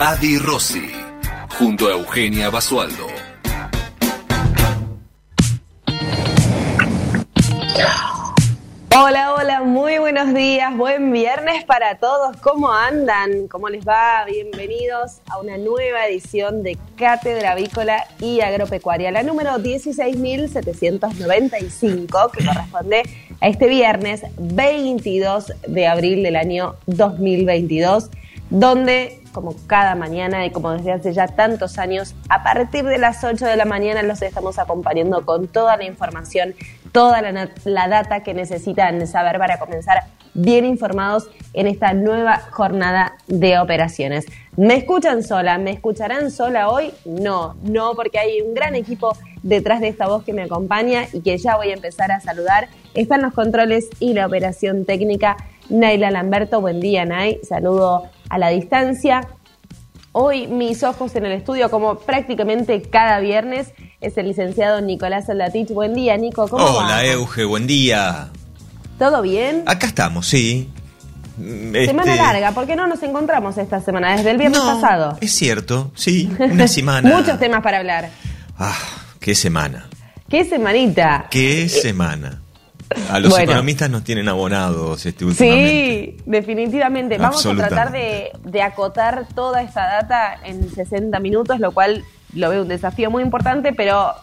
Adi Rossi, junto a Eugenia Basualdo. Hola, hola, muy buenos días, buen viernes para todos. ¿Cómo andan? ¿Cómo les va? Bienvenidos a una nueva edición de Cátedra Avícola y Agropecuaria, la número 16.795, que corresponde a este viernes 22 de abril del año 2022, donde como cada mañana y como desde hace ya tantos años, a partir de las 8 de la mañana los estamos acompañando con toda la información toda la, data que necesitan saber para comenzar bien informados en esta nueva jornada de operaciones. ¿Me escuchan sola? ¿Me escucharán sola hoy? No, no, porque hay un gran equipo detrás de esta voz que me acompaña y que ya voy a empezar a saludar. Están los controles y la operación técnica. Naila Lamberto, buen día, Nay. Saludo a la distancia. Hoy mis ojos en el estudio, como prácticamente cada viernes, es el licenciado Nicolás Aldatich. Buen día, Nico, ¿cómo Hola, Euge, buen día. ¿Todo bien? Acá estamos, sí. Semana este, larga, ¿por qué no nos encontramos esta semana? Desde el viernes pasado. Es cierto, sí, una semana. Muchos temas para hablar. Ah, qué semana. Qué semanita. Qué semana. A los economistas nos tienen abonados este últimamente. Sí, definitivamente. Vamos a tratar de, de, acotar toda esta data en 60 minutos, lo cual lo veo un desafío muy importante, pero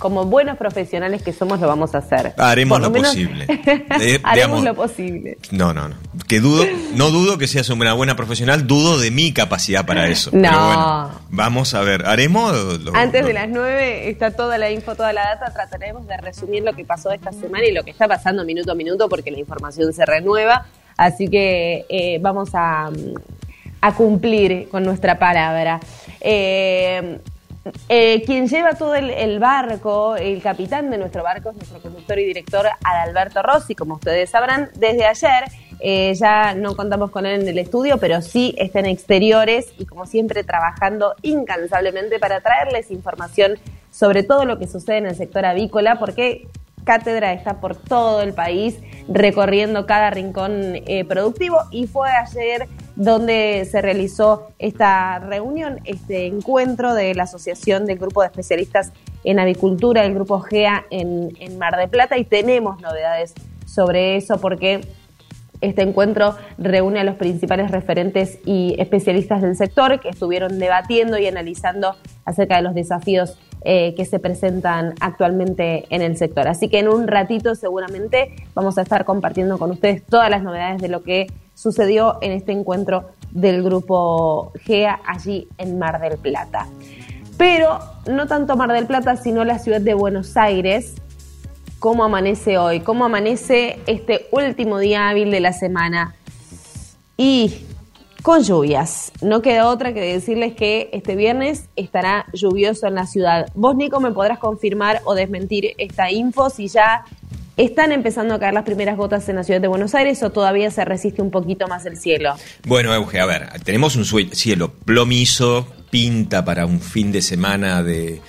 como buenos profesionales que somos, lo vamos a hacer. Haremos lo, posible. Haremos lo posible. No, no, no. Que dudo, no dudo que seas una buena profesional, dudo de mi capacidad para eso. No. Pero bueno, vamos a ver, haremos. Antes de las nueve está toda la info, toda la data. Trataremos de resumir lo que pasó esta semana y lo que está pasando minuto a minuto, porque la información se renueva. Así que eh, vamos a, a cumplir con nuestra palabra. Eh, eh, quien lleva todo el, barco, el capitán de nuestro barco es nuestro conductor y director Adalberto Rossi, como ustedes sabrán, desde ayer. Eh, ya no contamos con él en el estudio, pero sí está en exteriores y como siempre trabajando incansablemente para traerles información sobre todo lo que sucede en el sector avícola, porque Cátedra está por todo el país recorriendo cada rincón eh, productivo y fue ayer donde se realizó esta reunión, este encuentro de la Asociación del Grupo de Especialistas en Avicultura, el Grupo GEA en, Mar de Plata y tenemos novedades sobre eso porque este encuentro reúne a los principales referentes y especialistas del sector que estuvieron debatiendo y analizando acerca de los desafíos eh, que se presentan actualmente en el sector. Así que en un ratito seguramente vamos a estar compartiendo con ustedes todas las novedades de lo que sucedió en este encuentro del grupo GEA allí en Mar del Plata. Pero no tanto Mar del Plata, sino la ciudad de Buenos Aires, cómo amanece hoy, cómo amanece este último día hábil de la semana. Y con lluvias. No queda otra que decirles que este viernes estará lluvioso en la ciudad. Vos, Nico, me podrás confirmar o desmentir esta info si ya están empezando a caer las primeras gotas en la ciudad de Buenos Aires o todavía se resiste un poquito más el cielo. Bueno, Euge, a ver, tenemos un cielo plomizo, pinta para un fin de semana de,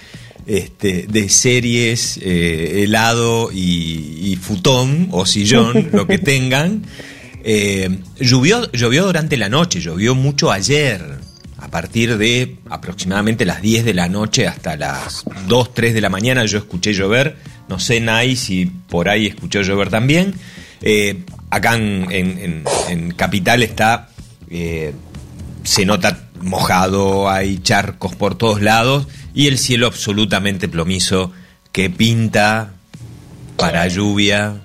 este, de series, eh, helado y, y, futón o sillón, lo que tengan. Eh, llovió, llovió durante la noche, llovió mucho ayer, a partir de aproximadamente las 10 de la noche hasta las 2, 3 de la mañana yo escuché llover, no sé Nay si por ahí escuchó llover también. Eh, acá en, Capital está, eh, se nota mojado, hay charcos por todos lados y el cielo absolutamente plomizo que pinta para lluvia,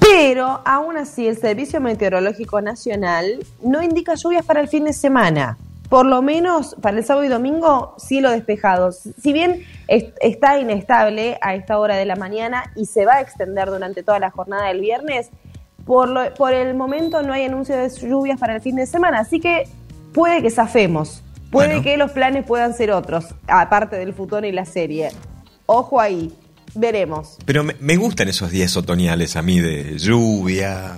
pero aún así el Servicio Meteorológico Nacional no indica lluvias para el fin de semana. Por lo menos para el sábado y domingo, cielo despejado. Si bien está inestable a esta hora de la mañana y se va a extender durante toda la jornada del viernes, por, por el momento no hay anuncio de lluvias para el fin de semana. Así que puede que zafemos Puede Bueno. que los planes puedan ser otros, aparte del futón y la serie. Ojo ahí, veremos. Pero me, me gustan esos días otoñales a mí de lluvia.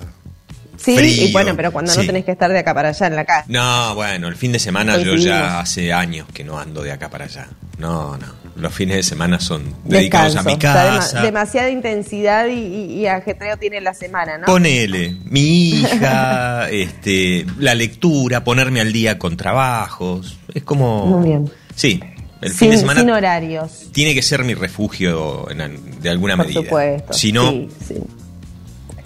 Sí, frío. y bueno, pero cuando no tenés que estar de acá para allá en la casa. No, bueno, el fin de semana yo ya hace años que no ando de acá para allá. No, no. Los fines de semana son dedicados a mi O sea, dema- casa. demasiada intensidad y, y- y ajetreo tiene la semana, ¿no? Ponele, mi hija, este, la lectura, ponerme al día con trabajos. Es como. Muy bien. Sí, el sin, fin de semana sin horarios, tiene que ser mi refugio en- de alguna por medida. supuesto. Si no, Sí, sí.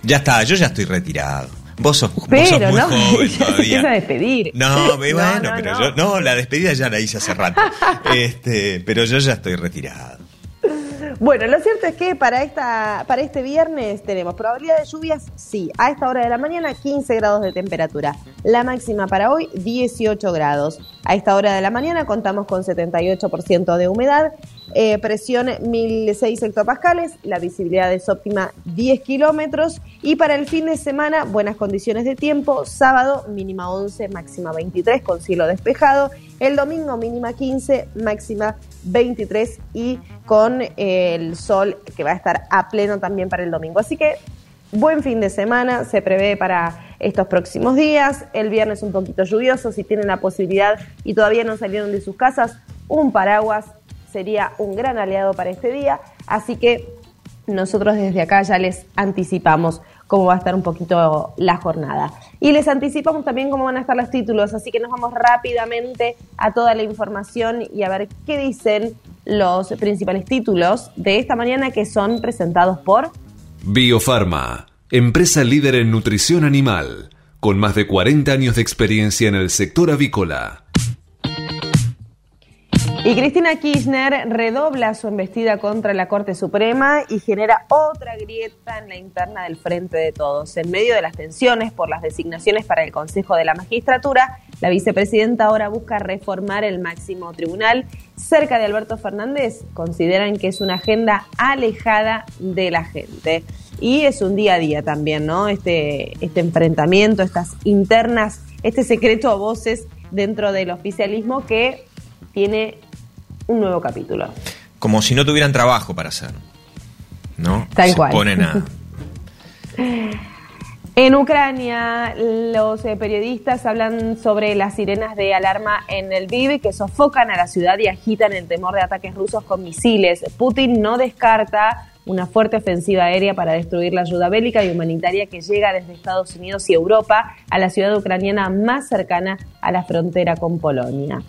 ya está, yo ya estoy retirado. Vos sos, vos Pero sos muy no, joven todavía. empieza a despedir. No, me- No, bueno, no, pero yo. No, la despedida ya la hice hace rato. este, pero yo ya estoy retirado. Bueno, lo cierto es que para esta para este viernes tenemos probabilidad de lluvias, sí, a esta hora de la mañana 15 grados de temperatura. La máxima para hoy 18 grados. A esta hora de la mañana contamos con 78% de humedad, eh, presión 1006 hectopascales, la visibilidad es óptima 10 kilómetros y para el fin de semana buenas condiciones de tiempo, sábado mínima 11, máxima 23 con cielo despejado, el domingo mínima 15, máxima 23 y con eh, el sol que va a estar a pleno también para el domingo. Así que buen fin de semana se prevé para estos próximos días. El viernes un poquito lluvioso, si tienen la posibilidad y todavía no salieron de sus casas, un paraguas sería un gran aliado para este día. Así que nosotros desde acá ya les anticipamos cómo va a estar un poquito la jornada. Y les anticipamos también cómo van a estar los títulos, así que nos vamos rápidamente a toda la información y a ver qué dicen los principales títulos de esta mañana que son presentados por... Biofarma, empresa líder en nutrición animal, con más de 40 años de experiencia en el sector avícola. Y Cristina Kirchner redobla su embestida contra la Corte Suprema y genera otra grieta en la interna del Frente de Todos. En medio de las tensiones por las designaciones para el Consejo de la Magistratura, la vicepresidenta ahora busca reformar el máximo tribunal. Cerca de Alberto Fernández consideran que es una agenda alejada de la gente. Y es un día a día también, ¿no? Este, este enfrentamiento, estas internas, este secreto a voces dentro del oficialismo que tiene un nuevo capítulo. Como si no tuvieran trabajo para hacer. ¿No? Tal Se cual. ponen a. En Ucrania, los eh, periodistas hablan sobre las sirenas de alarma en el Vive que sofocan a la ciudad y agitan el temor de ataques rusos con misiles. Putin no descarta una fuerte ofensiva aérea para destruir la ayuda bélica y humanitaria que llega desde Estados Unidos y Europa a la ciudad ucraniana más cercana a la frontera con Polonia.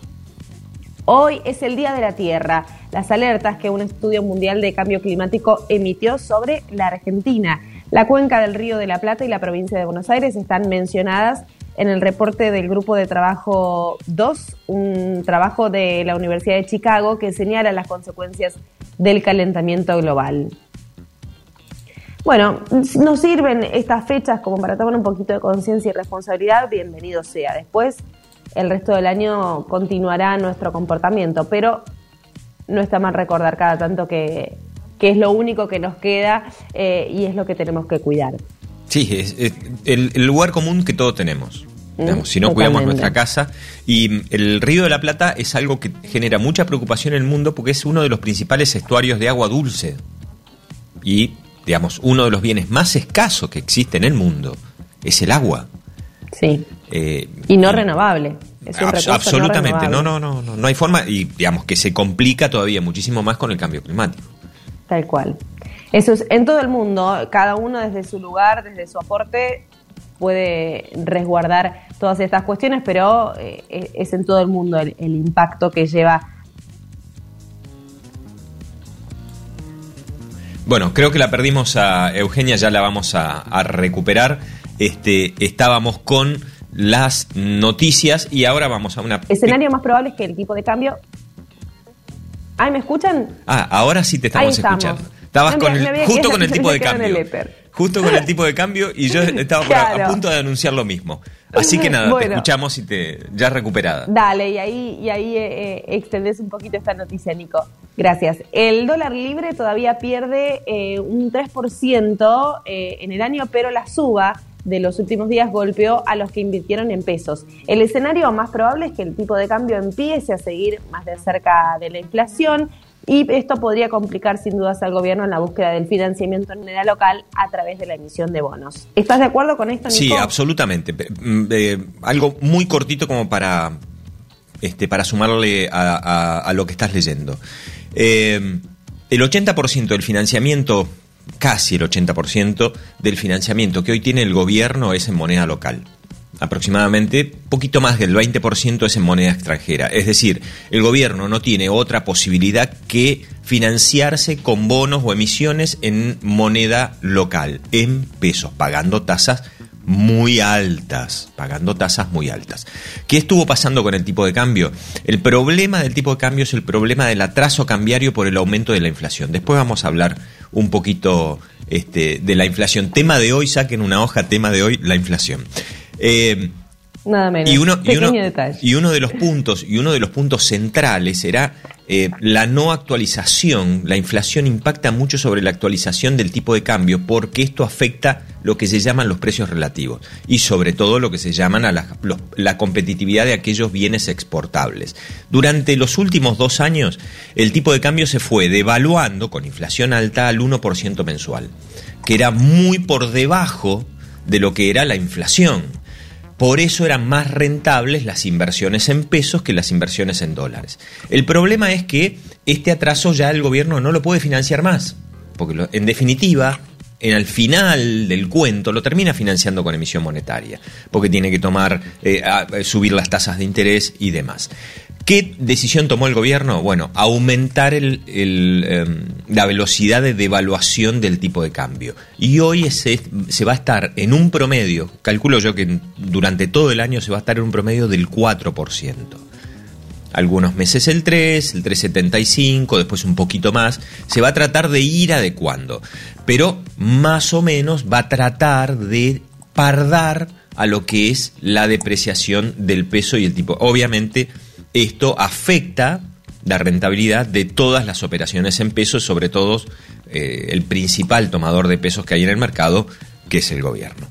Hoy es el Día de la Tierra, las alertas que un estudio mundial de cambio climático emitió sobre la Argentina. La cuenca del Río de la Plata y la provincia de Buenos Aires están mencionadas en el reporte del Grupo de Trabajo 2, un trabajo de la Universidad de Chicago que señala las consecuencias del calentamiento global. Bueno, nos sirven estas fechas como para tomar un poquito de conciencia y responsabilidad, bienvenido sea. Después, el resto del año continuará nuestro comportamiento, pero no está mal recordar cada tanto que, que es lo único que nos queda eh, y es lo que tenemos que cuidar. Sí, es, es el, el lugar común que todos tenemos. Mm, si no cuidamos nuestra casa. Y el Río de la Plata es algo que genera mucha preocupación en el mundo porque es uno de los principales estuarios de agua dulce. Y, digamos, uno de los bienes más escasos que existe en el mundo es el agua. Sí. Eh, Y no renovable. Es un Abs- recurso no absolutamente, no, no, no, no, no hay forma y digamos que se complica todavía muchísimo más con el cambio climático. Tal cual. Eso es en todo el mundo, cada uno desde su lugar, desde su aporte, puede resguardar todas estas cuestiones, pero eh, es en todo el mundo el, el impacto que lleva. Bueno, creo que la perdimos a Eugenia, ya la vamos a, a recuperar. Este, estábamos con las noticias y ahora vamos a una. Escenario más probable es que el tipo de cambio. ¿Ay, me escuchan? Ah, ahora sí te estamos escuchando. Estabas con el, había justo con el tipo de cambio. Justo con el tipo de cambio y yo estaba por a- a, Claro. punto de anunciar lo mismo. Así que nada, te escuchamos y te ya recuperada. Dale, y ahí, y ahí eh, eh, extendés un poquito esta noticia, Nico. Gracias. El dólar libre todavía pierde eh, un 3% eh, en el año, pero la suba de los últimos días golpeó a los que invirtieron en pesos. El escenario más probable es que el tipo de cambio empiece a seguir más de cerca de la inflación. Y esto podría complicar sin dudas al gobierno en la búsqueda del financiamiento en moneda local a través de la emisión de bonos. ¿Estás de acuerdo con esto, Nico? Sí, absolutamente. Mm, eh, algo muy cortito como para, este, para sumarle a, lo que estás leyendo. Eh, el 80% del financiamiento, casi el 80% del financiamiento que hoy tiene el gobierno es en moneda local aproximadamente poquito más del 20% es en moneda extranjera. Es decir, el gobierno no tiene otra posibilidad que financiarse con bonos o emisiones en moneda local, en pesos, pagando tasas muy altas, pagando tasas muy altas. ¿Qué estuvo pasando con el tipo de cambio? El problema del tipo de cambio es el problema del atraso cambiario por el aumento de la inflación. Después vamos a hablar un poquito este, de la inflación. Tema de hoy, saquen una hoja, tema de hoy, la inflación. Eh, Nada menos. Y uno, y uno, de los puntos, y uno de los puntos centrales era eh, la no actualización. La inflación impacta mucho sobre la actualización del tipo de cambio porque esto afecta lo que se llaman los precios relativos y sobre todo lo que se llaman a la, la competitividad de aquellos bienes exportables. Durante los últimos dos años, el tipo de cambio se fue devaluando con inflación alta al 1% mensual, que era muy por debajo de lo que era la inflación. Por eso eran más rentables las inversiones en pesos que las inversiones en dólares. El problema es que este atraso ya el gobierno no lo puede financiar más, porque en definitiva, en el final del cuento lo termina financiando con emisión monetaria, porque tiene que tomar, eh, subir las tasas de interés y demás. ¿Qué decisión tomó el gobierno? Bueno, aumentar em, la velocidad de devaluación del tipo de cambio. Y hoy se va a estar en un promedio, calculo yo que durante todo el año se va a estar en un promedio del 4%. Algunos meses el 3, el 3,75, después un poquito más. Se va a tratar de ir adecuando. Pero más o menos va a tratar de pardar a lo que es la depreciación del peso y el tipo. Obviamente esto afecta la rentabilidad de todas las operaciones en pesos, sobre todo eh, el principal tomador de pesos que hay en el mercado, que es el gobierno.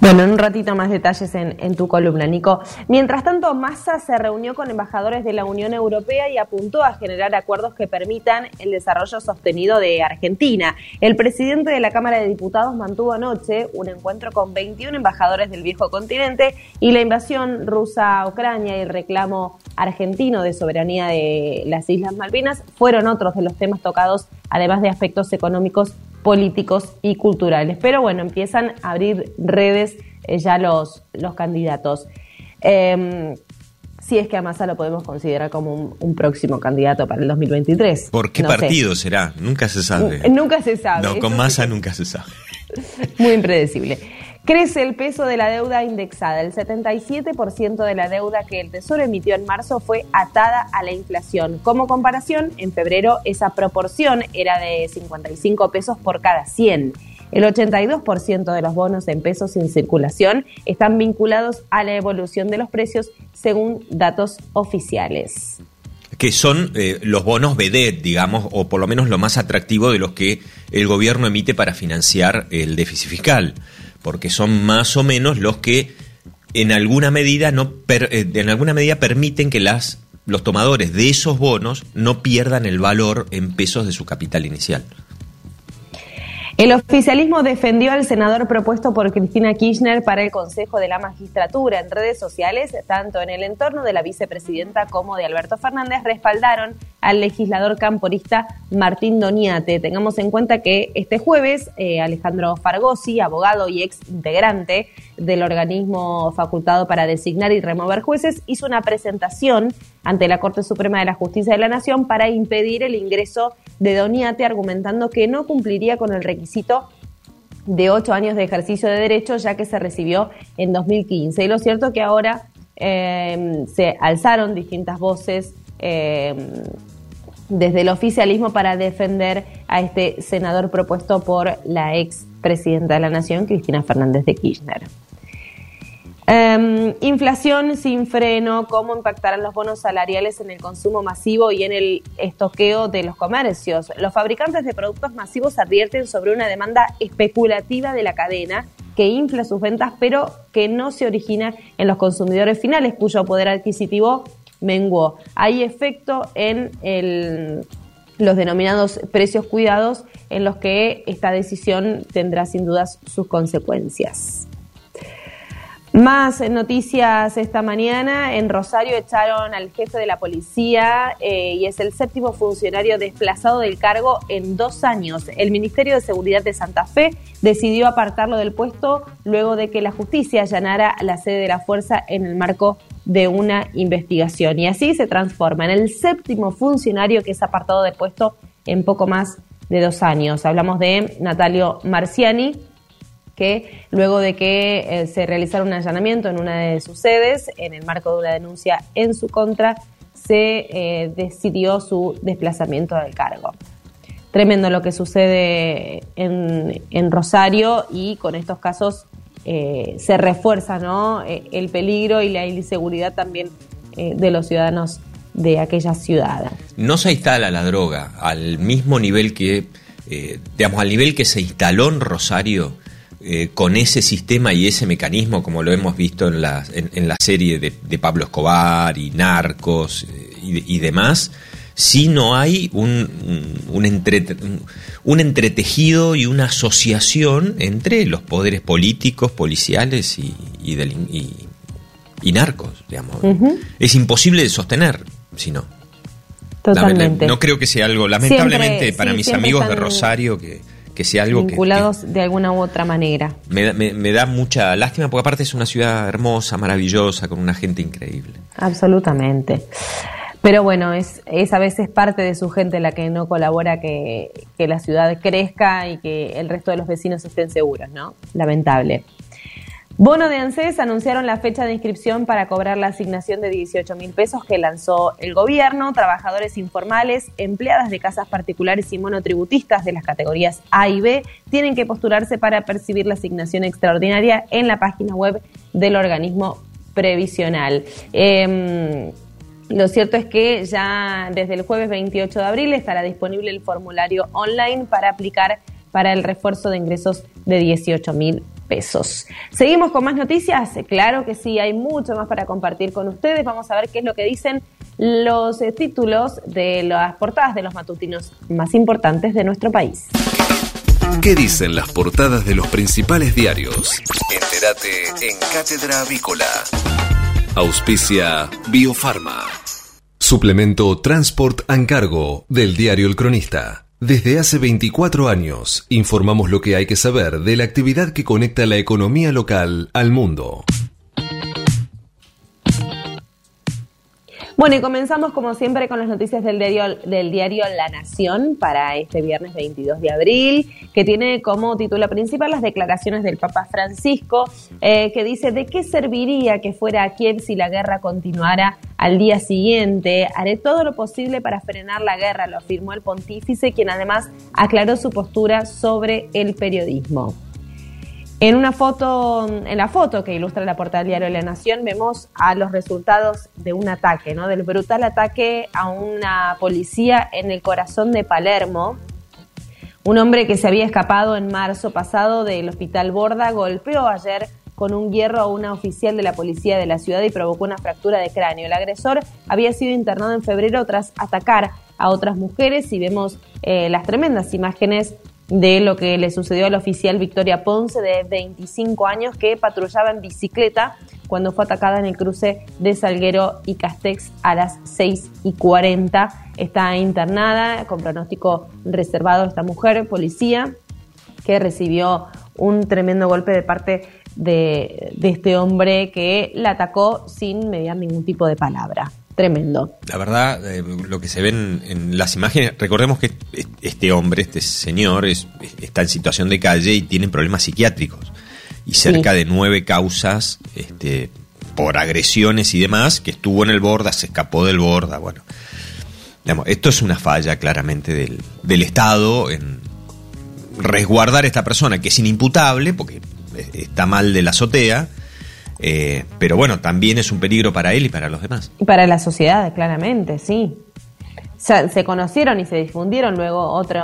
Bueno, en un ratito más detalles en, tu columna, Nico. Mientras tanto, Massa se reunió con embajadores de la Unión Europea y apuntó a generar acuerdos que permitan el desarrollo sostenido de Argentina. El presidente de la Cámara de Diputados mantuvo anoche un encuentro con 21 embajadores del viejo continente y la invasión rusa a Ucrania y el reclamo argentino de soberanía de las Islas Malvinas fueron otros de los temas tocados, además de aspectos económicos políticos y culturales. Pero bueno, empiezan a abrir redes eh, ya los, los candidatos. Em, si es que a Massa lo podemos considerar como un, próximo candidato para el 2023. ¿Por qué partido será? Nunca se sabe. Nunca se sabe. No, con Massa nunca se sabe. Muy impredecible. Crece el peso de la deuda indexada. El 77% de la deuda que el Tesoro emitió en marzo fue atada a la inflación. Como comparación, en febrero esa proporción era de 55 pesos por cada 100. El 82% de los bonos en pesos en circulación están vinculados a la evolución de los precios según datos oficiales que son eh, los bonos BD, digamos, o por lo menos lo más atractivo de los que el gobierno emite para financiar el déficit fiscal porque son más o menos los que en alguna medida no eh, en alguna medida permiten que las los tomadores de esos bonos no pierdan el valor en pesos de su capital inicial. El oficialismo defendió al senador propuesto por Cristina Kirchner para el Consejo de la Magistratura en redes sociales, tanto en el entorno de la vicepresidenta como de Alberto Fernández, respaldaron al legislador camporista Martín Doniate. Tengamos en cuenta que este jueves eh, Alejandro Fargosi, abogado y ex integrante del organismo facultado para designar y remover jueces, hizo una presentación ante la Corte Suprema de la Justicia de la Nación para impedir el ingreso de Doniate, argumentando que no cumpliría con el requisito de ocho años de ejercicio de derecho, ya que se recibió en 2015. Y lo cierto es que ahora em, se alzaron distintas voces em, desde el oficialismo para defender a este senador propuesto por la ex presidenta de la Nación, Cristina Fernández de Kirchner. Em, inflación sin freno, cómo impactarán los bonos salariales en el consumo masivo y en el estoqueo de los comercios. Los fabricantes de productos masivos advierten sobre una demanda especulativa de la cadena que infla sus ventas, pero que no se origina en los consumidores finales, cuyo poder adquisitivo menguó. Hay efecto en los denominados precios cuidados, en los que esta decisión tendrá sin dudas sus consecuencias. Más noticias esta mañana. En Rosario echaron al jefe de la policía eh, y es el séptimo funcionario desplazado del cargo en dos años. El Ministerio de Seguridad de Santa Fe decidió apartarlo del puesto luego de que la justicia allanara la sede de la fuerza en el marco de una investigación. Y así se transforma en el séptimo funcionario que es apartado del puesto en poco más de dos años. Hablamos de Natalio Marciani que luego de que eh, se realizara un allanamiento en una de sus sedes, en el marco de una denuncia en su contra, se eh, decidió su desplazamiento del cargo. Tremendo lo que sucede en, Rosario y con estos casos eh, se refuerza ¿no? el peligro y la inseguridad también de los ciudadanos de aquella ciudad. No se instala la droga al mismo nivel que, digamos, al nivel que se instaló en Rosario eh, con ese sistema y ese mecanismo, como lo hemos visto en la, en, la serie de, Pablo Escobar y Narcos eh, y, demás, si no hay un, un, un, entretejido y una asociación entre los poderes políticos, policiales y, y, narcos, digamos. Es imposible de sostener, si no. Totalmente. No creo que sea algo, lamentablemente, para mis amigos de Rosario, que que sea algo vinculados de alguna u otra manera. Me, da mucha lástima porque aparte es una ciudad hermosa, maravillosa, con una gente increíble. Absolutamente. Pero bueno, es, es a veces parte de su gente la que no colabora que, que la ciudad crezca y que el resto de los vecinos estén seguros, ¿no? Lamentable. Bono de ANSES anunciaron la fecha de inscripción para cobrar la asignación de 18 mil pesos que lanzó el gobierno. Trabajadores informales, empleadas de casas particulares y monotributistas de las categorías A y B tienen que postularse para percibir la asignación extraordinaria en la página web del organismo previsional. Em, lo cierto es que ya desde el jueves 28 de abril estará disponible el formulario online para aplicar para el refuerzo de ingresos de 18 mil pesos. ¿Seguimos con más noticias? Claro que sí, hay mucho más para compartir con ustedes. Vamos a ver qué es lo que dicen los eh, títulos de las portadas de los matutinos más importantes de nuestro país. ¿Qué dicen las portadas de los principales diarios? Entérate en Cátedra Avícola. Auspicia Biofarma. Suplemento Transport and Cargo del diario El Cronista. Desde hace 24 años informamos lo que hay que saber de la actividad que conecta la economía local al mundo. Bueno, y comenzamos como siempre con las noticias del diario, del diario La Nación para este viernes 22 de abril, que tiene como título principal las declaraciones del Papa Francisco, eh, que dice, ¿de qué serviría que fuera a Kiev si la guerra continuara al día siguiente? Haré todo lo posible para frenar la guerra, lo afirmó el pontífice, quien además aclaró su postura sobre el periodismo. En una foto, en la foto que ilustra la portada del diario de la Nación, vemos a los resultados de un ataque, ¿no? Del brutal ataque a una policía en el corazón de Palermo. Un hombre que se había escapado en marzo pasado del hospital Borda golpeó ayer con un hierro a una oficial de la policía de la ciudad y provocó una fractura de cráneo. El agresor había sido internado en febrero tras atacar a otras mujeres y vemos eh, las tremendas imágenes de lo que le sucedió al oficial Victoria Ponce de 25 años que patrullaba en bicicleta cuando fue atacada en el cruce de Salguero y Castex a las 6 y 40. Está internada con pronóstico reservado esta mujer, policía, que recibió un tremendo golpe de parte de, de este hombre que la atacó sin mediar ningún tipo de palabra tremendo. La verdad, eh, lo que se ven en las imágenes, recordemos que este hombre, este señor, está en situación de calle y tiene problemas psiquiátricos. Y cerca de nueve causas este, por agresiones y demás, que estuvo en el borda, se escapó del borda. Bueno, esto es una falla claramente del, del Estado en resguardar a esta persona, que es inimputable, porque está mal de la azotea, eh, pero bueno, también es un peligro para él y para los demás. Y para la sociedad, claramente, sí. se, conocieron y se difundieron luego otro,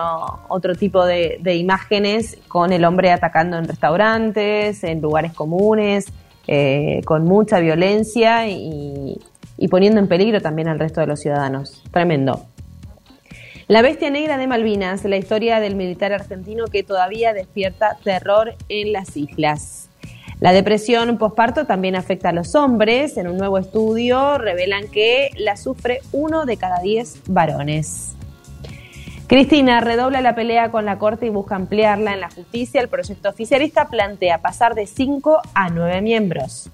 otro tipo de, imágenes con el hombre atacando en restaurantes, en lugares comunes, eh, con mucha violencia y, y poniendo en peligro también al resto de los ciudadanos. Tremendo. La bestia negra de Malvinas, la historia del militar argentino que todavía despierta terror en las islas. La depresión posparto también afecta a los hombres. En un nuevo estudio revelan que la sufre uno de cada diez varones. Cristina redobla la pelea con la Corte y busca ampliarla en la justicia. El proyecto oficialista plantea pasar de cinco a nueve miembros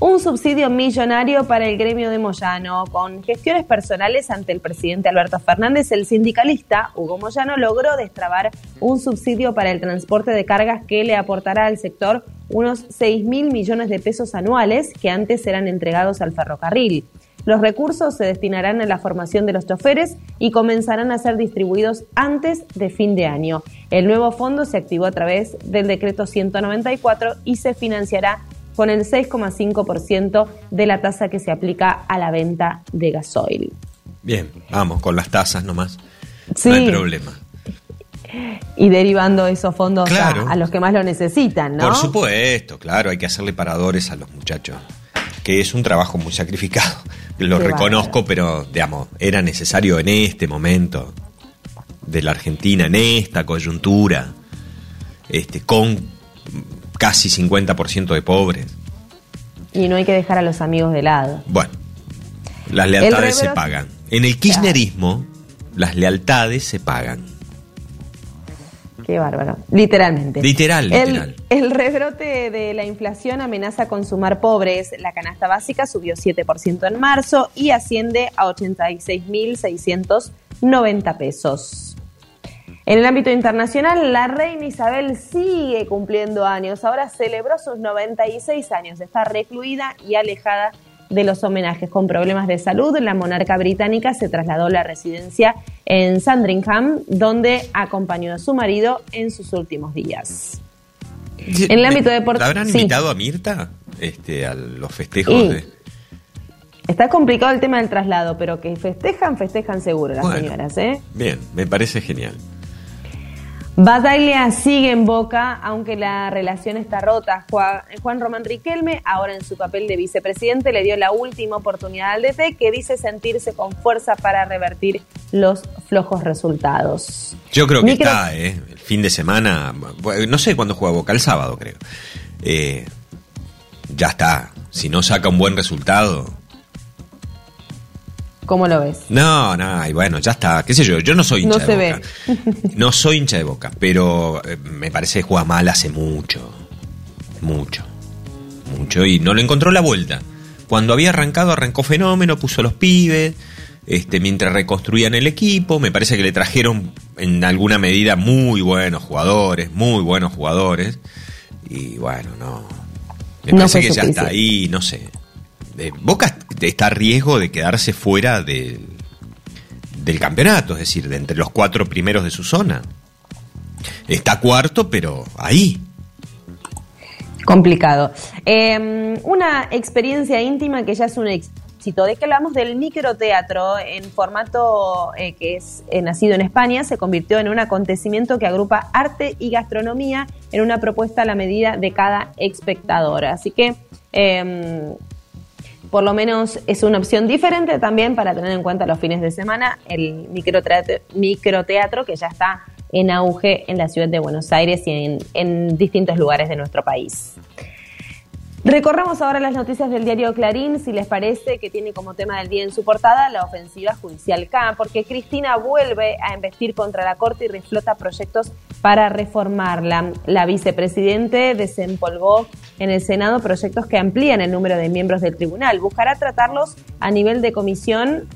un subsidio millonario para el gremio de Moyano. Con gestiones personales ante el presidente Alberto Fernández, el sindicalista Hugo Moyano logró destrabar un subsidio para el transporte de cargas que le aportará al sector unos 6 mil millones de pesos anuales que antes eran entregados al ferrocarril. Los recursos se destinarán a la formación de los choferes y comenzarán a ser distribuidos antes de fin de año. El nuevo fondo se activó a través del decreto 194 y se financiará con el 6,5% de la tasa que se aplica a la venta de gasoil. Bien, vamos, con las tasas nomás. No hay problema. Y derivando esos fondos a, los que más lo necesitan, ¿no? Por supuesto, claro, hay que hacerle paradores a los muchachos. Que es un trabajo muy sacrificado. Lo reconozco, pero, digamos, era necesario en este momento de la Argentina, en esta coyuntura, este, con casi 50% de pobres. Y no hay que dejar a los amigos de lado. Bueno, las lealtades se pagan. En el kirchnerismo, las lealtades se pagan. Qué bárbaro. Literalmente. Literal, literal. El, rebrote de la inflación amenaza con sumar pobres. La canasta básica subió 7% en marzo y asciende a 86.690 pesos. En el ámbito internacional, la reina Isabel sigue cumpliendo años. Ahora celebró sus 96 años. Está recluida y alejada de los homenajes. Con problemas de salud, la monarca británica se trasladó a la residencia en Sandringham, donde acompañó a su marido en sus últimos días. En el ámbito deportivo. habrán invitado a Mirta este, a los festejos de.? Está complicado el tema del traslado, pero que festejan, festejan seguro las señoras, ¿eh? Bien, me parece genial. Bataglia sigue en boca, aunque la relación está rota. Juan, Román Riquelme, ahora en su papel de vicepresidente, le dio la última oportunidad al DT, que dice sentirse con fuerza para revertir los flojos resultados. Yo creo que está, ¿eh? El fin de semana, no sé cuándo juega Boca, el sábado creo. Eh, ya está. Si no saca un buen resultado, ¿Cómo lo ves? No, no, y bueno, ya está, qué sé yo, yo no soy hincha de Boca. no soy hincha de Boca, pero eh, me parece que juega mal hace mucho. Mucho. Mucho y no le encontró la vuelta. Cuando había arrancado, arrancó fenómeno, puso los pibes, este, mientras reconstruían el equipo, me parece que le trajeron en alguna medida muy buenos jugadores, muy buenos jugadores. Y bueno, no. Me parece que ya está ahí, no sé. Boca está a riesgo de quedarse fuera del campeonato, es decir, de entre los cuatro primeros de su zona. Está cuarto, pero ahí. Complicado. Em, una experiencia íntima que ya es un éxito. De que hablamos del microteatro en formato eh, que es eh, nacido en España, se convirtió en un acontecimiento que agrupa arte y gastronomía en una propuesta a la medida de cada espectador. Así que em, por lo menos es una opción diferente también para tener en cuenta los fines de semana, el microteatro, que ya está en auge en la ciudad de Buenos Aires y en, en distintos lugares de nuestro país. Recorramos ahora las noticias del diario Clarín, si les parece que tiene como tema del día en su portada la ofensiva judicial K, porque Cristina vuelve a investir contra la Corte y reflota proyectos para reformarla. La vicepresidente desempolvó en el Senado proyectos que amplían el número de miembros del tribunal. Buscará tratarlos a nivel de comisión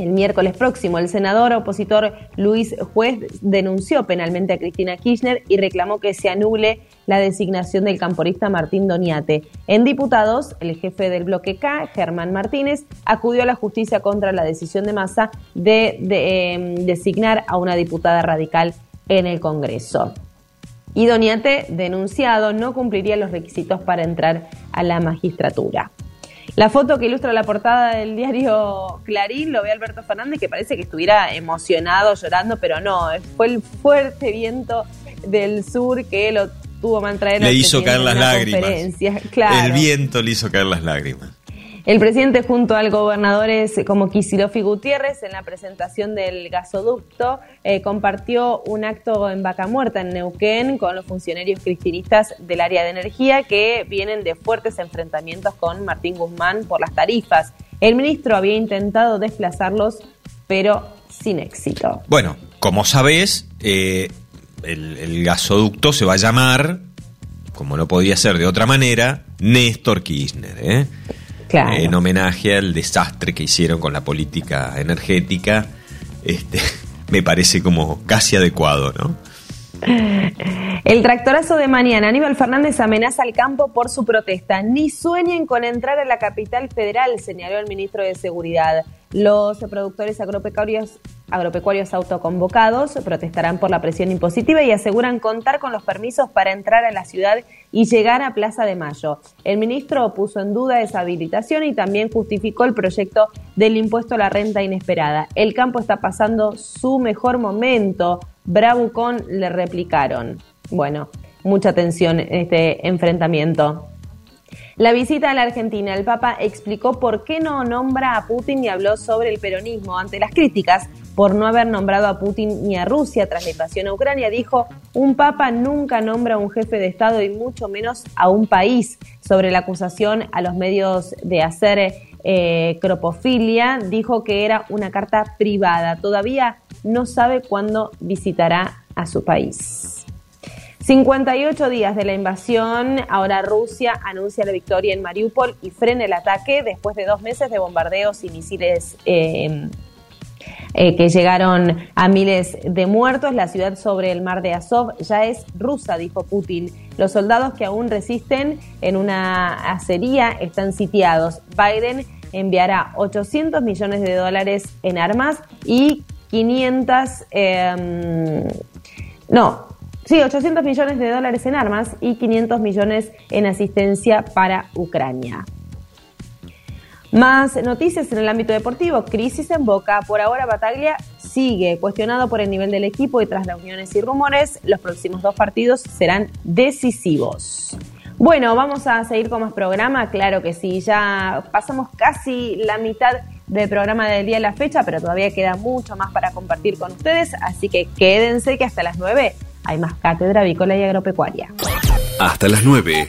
el miércoles próximo, el senador opositor Luis Juez denunció penalmente a Cristina Kirchner y reclamó que se anule la designación del camporista Martín Doniate. En diputados, el jefe del bloque K, Germán Martínez, acudió a la justicia contra la decisión de Massa de, em, designar a una diputada radical en el Congreso. Y Doniate, denunciado, no cumpliría los requisitos para entrar a la magistratura. La foto que ilustra la portada del diario Clarín lo ve Alberto Fernández que parece que estuviera emocionado, llorando, pero no, fue el fuerte viento del sur que lo tuvo que traer Le hizo caer las lágrimas. Claro. El viento le hizo caer las lágrimas. El presidente junto al gobernadores como Kicillof y Gutiérrez en la presentación del gasoducto eh, compartió un acto en Vaca Muerta en Neuquén con los funcionarios cristinistas del área de energía que vienen de fuertes enfrentamientos con Martín Guzmán por las tarifas. El ministro había intentado desplazarlos, pero sin éxito. Bueno, como sabés, eh, el, gasoducto se va a llamar, como no podía ser de otra manera, Néstor Kirchner. ¿eh? En homenaje al desastre que hicieron con la política energética, este, me parece como casi adecuado, ¿no? El tractorazo de mañana. Aníbal Fernández amenaza al campo por su protesta. Ni sueñen con entrar a la capital federal, señaló el ministro de Seguridad. Los productores agropecuarios, agropecuarios autoconvocados protestarán por la presión impositiva y aseguran contar con los permisos para entrar a la ciudad y llegar a Plaza de Mayo. El ministro puso en duda esa habilitación y también justificó el proyecto del impuesto a la renta inesperada. El campo está pasando su mejor momento. Bravucón le replicaron. Bueno, mucha tensión en este enfrentamiento. La visita a la Argentina, el Papa explicó por qué no nombra a Putin y habló sobre el peronismo. Ante las críticas por no haber nombrado a Putin ni a Rusia tras la invasión a Ucrania, dijo, un Papa nunca nombra a un jefe de Estado y mucho menos a un país. Sobre la acusación a los medios de hacer eh, cropofilia, dijo que era una carta privada. Todavía no sabe cuándo visitará a su país. 58 días de la invasión, ahora Rusia anuncia la victoria en Mariupol y frena el ataque después de dos meses de bombardeos y misiles eh, eh, que llegaron a miles de muertos. La ciudad sobre el mar de Azov ya es rusa, dijo Putin. Los soldados que aún resisten en una acería están sitiados. Biden enviará 800 millones de dólares en armas y 500... Em, no, Sí, 800 millones de dólares en armas y 500 millones en asistencia para Ucrania. Más noticias en el ámbito deportivo. Crisis en Boca. Por ahora Bataglia sigue cuestionado por el nivel del equipo y tras reuniones y rumores, los próximos dos partidos serán decisivos. Bueno, vamos a seguir con más programa. Claro que sí, ya pasamos casi la mitad del programa del día de la fecha, pero todavía queda mucho más para compartir con ustedes. Así que quédense que hasta las 9 hay más cátedra avícola y agropecuaria. Hasta las 9.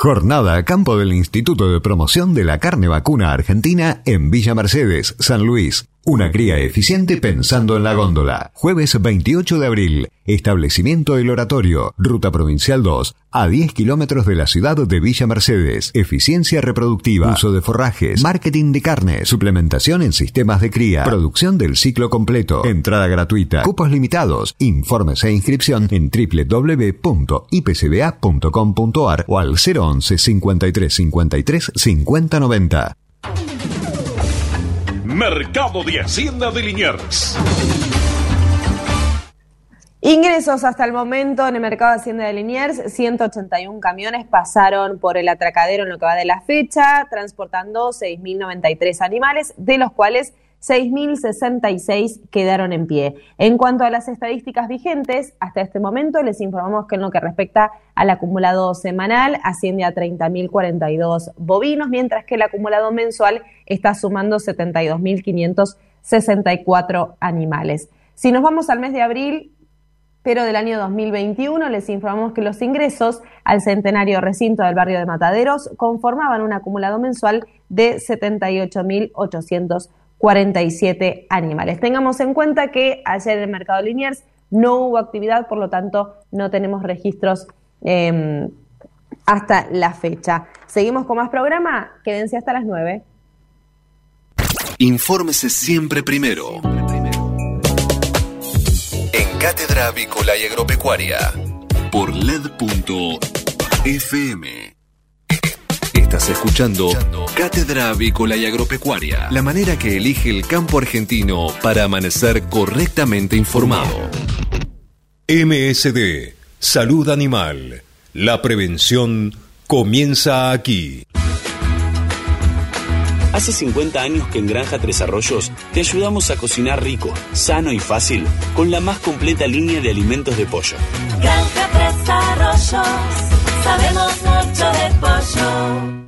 Jornada a campo del Instituto de Promoción de la Carne Vacuna Argentina en Villa Mercedes, San Luis. Una cría eficiente pensando en la góndola. Jueves 28 de abril. Establecimiento El Oratorio. Ruta Provincial 2. A 10 kilómetros de la ciudad de Villa Mercedes. Eficiencia reproductiva. Uso de forrajes. Marketing de carne. Suplementación en sistemas de cría. Producción del ciclo completo. Entrada gratuita. Cupos limitados. Informes e inscripción en www.ipcba.com.ar o al 011 53 53 50 90. Mercado de Hacienda de Liniers. Ingresos hasta el momento en el mercado de Hacienda de Liniers, 181 camiones pasaron por el atracadero en lo que va de la fecha, transportando 6.093 animales, de los cuales 6.066 quedaron en pie. En cuanto a las estadísticas vigentes, hasta este momento les informamos que en lo que respecta al acumulado semanal asciende a 30.042 bovinos, mientras que el acumulado mensual está sumando 72.564 animales. Si nos vamos al mes de abril, pero del año 2021 les informamos que los ingresos al centenario recinto del barrio de Mataderos conformaban un acumulado mensual de 78.800 47 animales. Tengamos en cuenta que ayer en el mercado Liniers no hubo actividad, por lo tanto no tenemos registros em, hasta la fecha. Seguimos con más programa, quédense hasta las 9. Infórmese siempre primero. En Cátedra Avícola y Agropecuaria por LED.fm. Estás escuchando Cátedra Avícola y Agropecuaria, la manera que elige el campo argentino para amanecer correctamente informado. MSD, Salud Animal. La prevención comienza aquí. Hace 50 años que en Granja Tres Arroyos te ayudamos a cocinar rico, sano y fácil con la más completa línea de alimentos de pollo. Granja Tres Arroyos, sabemos mucho de pollo.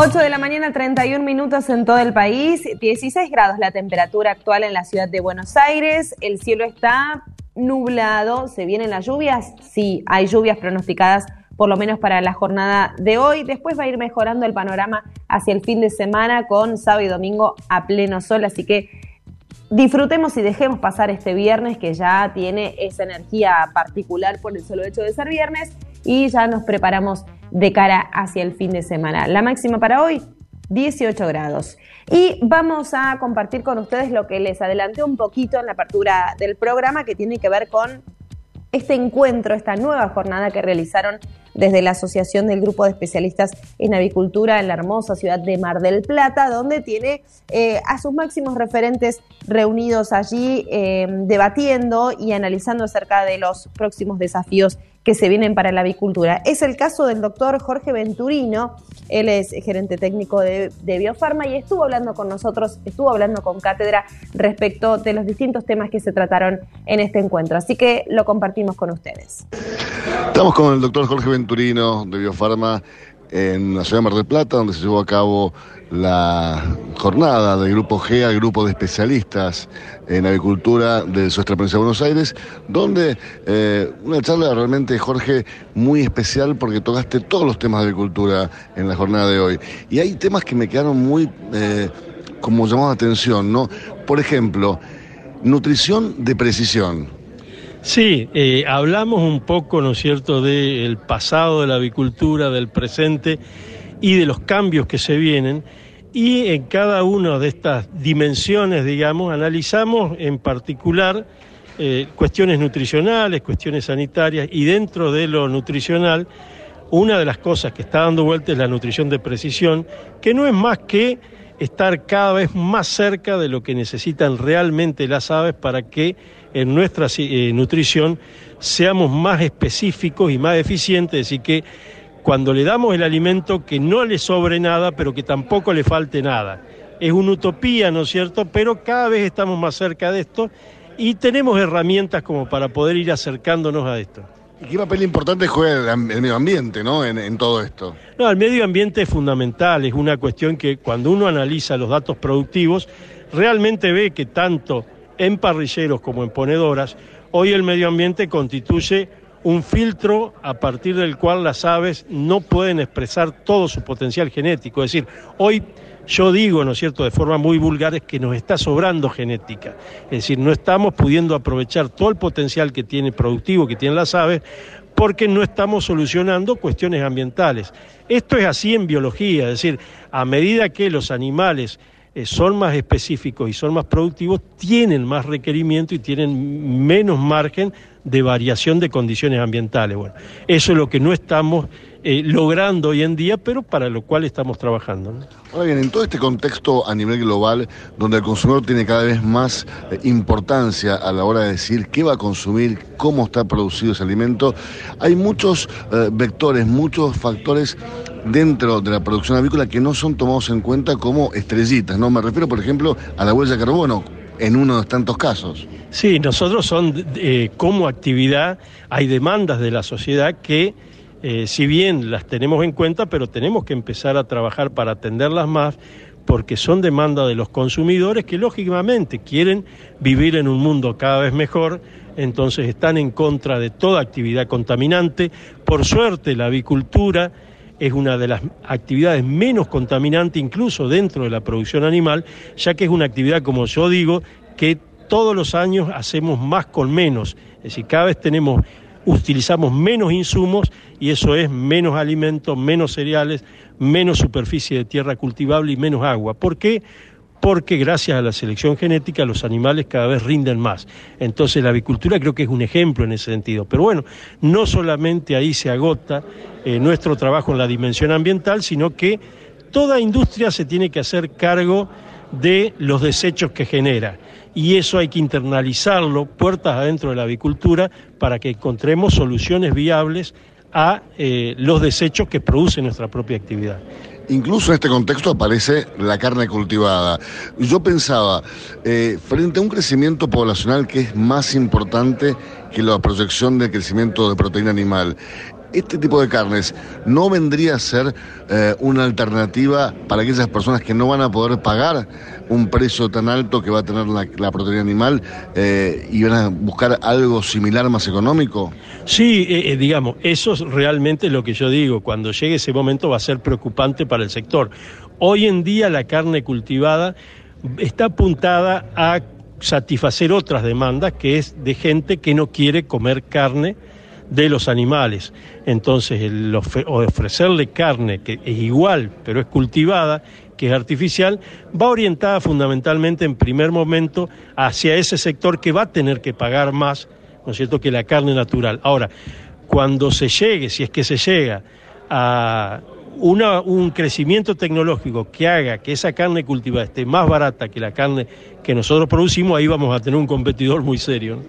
8 de la mañana, 31 minutos en todo el país, 16 grados la temperatura actual en la ciudad de Buenos Aires, el cielo está nublado, ¿se vienen las lluvias? Sí, hay lluvias pronosticadas por lo menos para la jornada de hoy. Después va a ir mejorando el panorama hacia el fin de semana con sábado y domingo a pleno sol, así que disfrutemos y dejemos pasar este viernes que ya tiene esa energía particular por el solo hecho de ser viernes y ya nos preparamos de cara hacia el fin de semana. La máxima para hoy, 18 grados. Y vamos a compartir con ustedes lo que les adelanté un poquito en la apertura del programa que tiene que ver con este encuentro, esta nueva jornada que realizaron desde la Asociación del Grupo de Especialistas en Avicultura en la hermosa ciudad de Mar del Plata, donde tiene eh, a sus máximos referentes reunidos allí eh, debatiendo y analizando acerca de los próximos desafíos que se vienen para la avicultura. Es el caso del doctor Jorge Venturino, él es gerente técnico de, Biofarma y estuvo hablando con nosotros, estuvo hablando con Cátedra respecto de los distintos temas que se trataron en este encuentro. Así que lo compartimos con ustedes. Estamos con el doctor Jorge Venturino de Biofarma en la ciudad de Mar del Plata, donde se llevó a cabo la jornada del Grupo G al Grupo de Especialistas en Agricultura de su Provincia de Buenos Aires, donde eh, una charla realmente, Jorge, muy especial porque tocaste todos los temas de agricultura en la jornada de hoy. Y hay temas que me quedaron muy eh, como llamados atención, ¿no? Por ejemplo, nutrición de precisión. Sí, eh, hablamos un poco, ¿no es cierto?, del pasado de la avicultura, del presente y de los cambios que se vienen. Y en cada una de estas dimensiones, digamos, analizamos en particular eh, cuestiones nutricionales, cuestiones sanitarias y dentro de lo nutricional, una de las cosas que está dando vuelta es la nutrición de precisión, que no es más que estar cada vez más cerca de lo que necesitan realmente las aves para que en nuestra eh, nutrición seamos más específicos y más eficientes, así que cuando le damos el alimento que no le sobre nada, pero que tampoco le falte nada. Es una utopía, ¿no es cierto? Pero cada vez estamos más cerca de esto y tenemos herramientas como para poder ir acercándonos a esto. ¿Y qué papel importante juega el, medio ambiente ¿no? En, en, todo esto? No, el medio ambiente es fundamental, es una cuestión que cuando uno analiza los datos productivos, realmente ve que tanto en parrilleros como en ponedoras, hoy el medio ambiente constituye un filtro a partir del cual las aves no pueden expresar todo su potencial genético. Es decir, hoy yo digo, ¿no es cierto?, de forma muy vulgar, es que nos está sobrando genética. Es decir, no estamos pudiendo aprovechar todo el potencial que tiene productivo, que tienen las aves, porque no estamos solucionando cuestiones ambientales. Esto es así en biología, es decir, a medida que los animales eh, son más específicos y son más productivos, tienen más requerimiento y tienen menos margen de variación de condiciones ambientales. Bueno, eso es lo que no estamos eh, logrando hoy en día, pero para lo cual estamos trabajando. Ahora bien, en todo este contexto a nivel global, donde el consumidor tiene cada vez más eh, importancia a la hora de decir qué va a consumir, cómo está producido ese alimento, hay muchos eh, vectores, muchos factores dentro de la producción avícola que no son tomados en cuenta como estrellitas, ¿no? Me refiero, por ejemplo, a la huella de carbono, en uno de tantos casos. Sí, nosotros son como actividad, hay demandas de la sociedad que eh, si bien las tenemos en cuenta, pero tenemos que empezar a trabajar para atenderlas más porque son demanda de los consumidores que lógicamente quieren vivir en un mundo cada vez mejor, entonces están en contra de toda actividad contaminante. Por suerte la avicultura es una de las actividades menos contaminantes incluso dentro de la producción animal, ya que es una actividad, como yo digo, que todos los años hacemos más con menos, es decir, cada vez tenemos utilizamos menos insumos y eso es menos alimentos, menos cereales, menos superficie de tierra cultivable y menos agua. ¿Por qué? Porque gracias a la selección genética los animales cada vez rinden más. Entonces la avicultura creo que es un ejemplo en ese sentido. Pero bueno, no solamente ahí se agota eh, nuestro trabajo en la dimensión ambiental, sino que toda industria se tiene que hacer cargo de los desechos que genera. Y eso hay que internalizarlo puertas adentro de la avicultura para que encontremos soluciones viables a eh, los desechos que produce nuestra propia actividad. Incluso en este contexto aparece la carne cultivada. Yo pensaba, eh, frente a un crecimiento poblacional que es más importante que la proyección de crecimiento de proteína animal, este tipo de carnes no vendría a ser eh, una alternativa para aquellas personas que no van a poder pagar un precio tan alto que va a tener la, proteína animal eh, y van a buscar algo similar más económico? Sí, eh, digamos, eso es realmente lo que yo digo. Cuando llegue ese momento va a ser preocupante para el sector. Hoy en día la carne cultivada está apuntada a satisfacer otras demandas, que es de gente que no quiere comer carne de los animales. Entonces, el ofrecerle carne que es igual, pero es cultivada, que es artificial, va orientada fundamentalmente en primer momento hacia ese sector que va a tener que pagar más, ¿no es cierto?, que la carne natural. Ahora, cuando se llegue, si es que se llega a un crecimiento tecnológico que haga que esa carne cultivada esté más barata que la carne que nosotros producimos, ahí vamos a tener un competidor muy serio.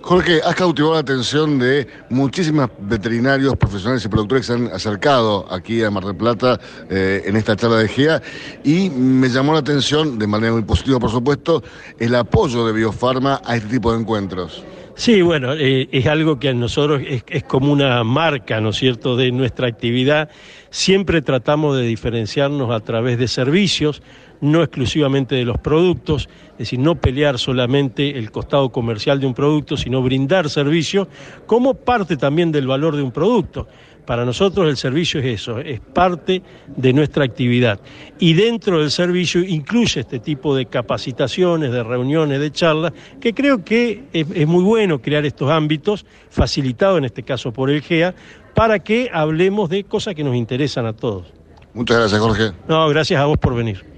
Jorge, has cautivado la atención de muchísimos veterinarios, profesionales y productores que se han acercado aquí a Mar del Plata eh, en esta charla de GEA y me llamó la atención, de manera muy positiva por supuesto, el apoyo de Biofarma a este tipo de encuentros. Sí, bueno, eh, es algo que a nosotros es, es, como una marca, ¿no es cierto?, de nuestra actividad. Siempre tratamos de diferenciarnos a través de servicios, no exclusivamente de los productos, es decir, no pelear solamente el costado comercial de un producto, sino brindar servicios como parte también del valor de un producto. Para nosotros el servicio es eso, es parte de nuestra actividad. Y dentro del servicio incluye este tipo de capacitaciones, de reuniones, de charlas, que creo que es, muy bueno crear estos ámbitos, facilitado en este caso por el GEA, para que hablemos de cosas que nos interesan a todos. Muchas gracias, Jorge. No, gracias a vos por venir.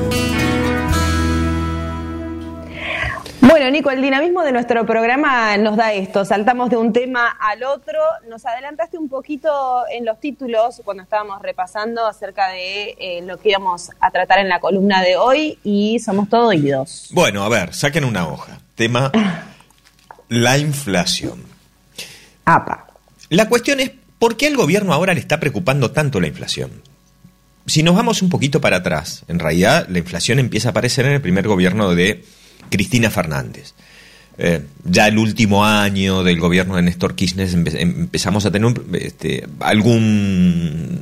Bueno, Nico, el dinamismo de nuestro programa nos da esto. Saltamos de un tema al otro. Nos adelantaste un poquito en los títulos cuando estábamos repasando acerca de eh, lo que íbamos a tratar en la columna de hoy y somos todos oídos. Bueno, a ver, saquen una hoja. Tema la inflación. Apa. La cuestión es, ¿por qué al gobierno ahora le está preocupando tanto la inflación? Si nos vamos un poquito para atrás, en realidad la inflación empieza a aparecer en el primer gobierno de Cristina Fernández. Eh, ya el último año del gobierno de Néstor Kirchner empezamos a tener este, algún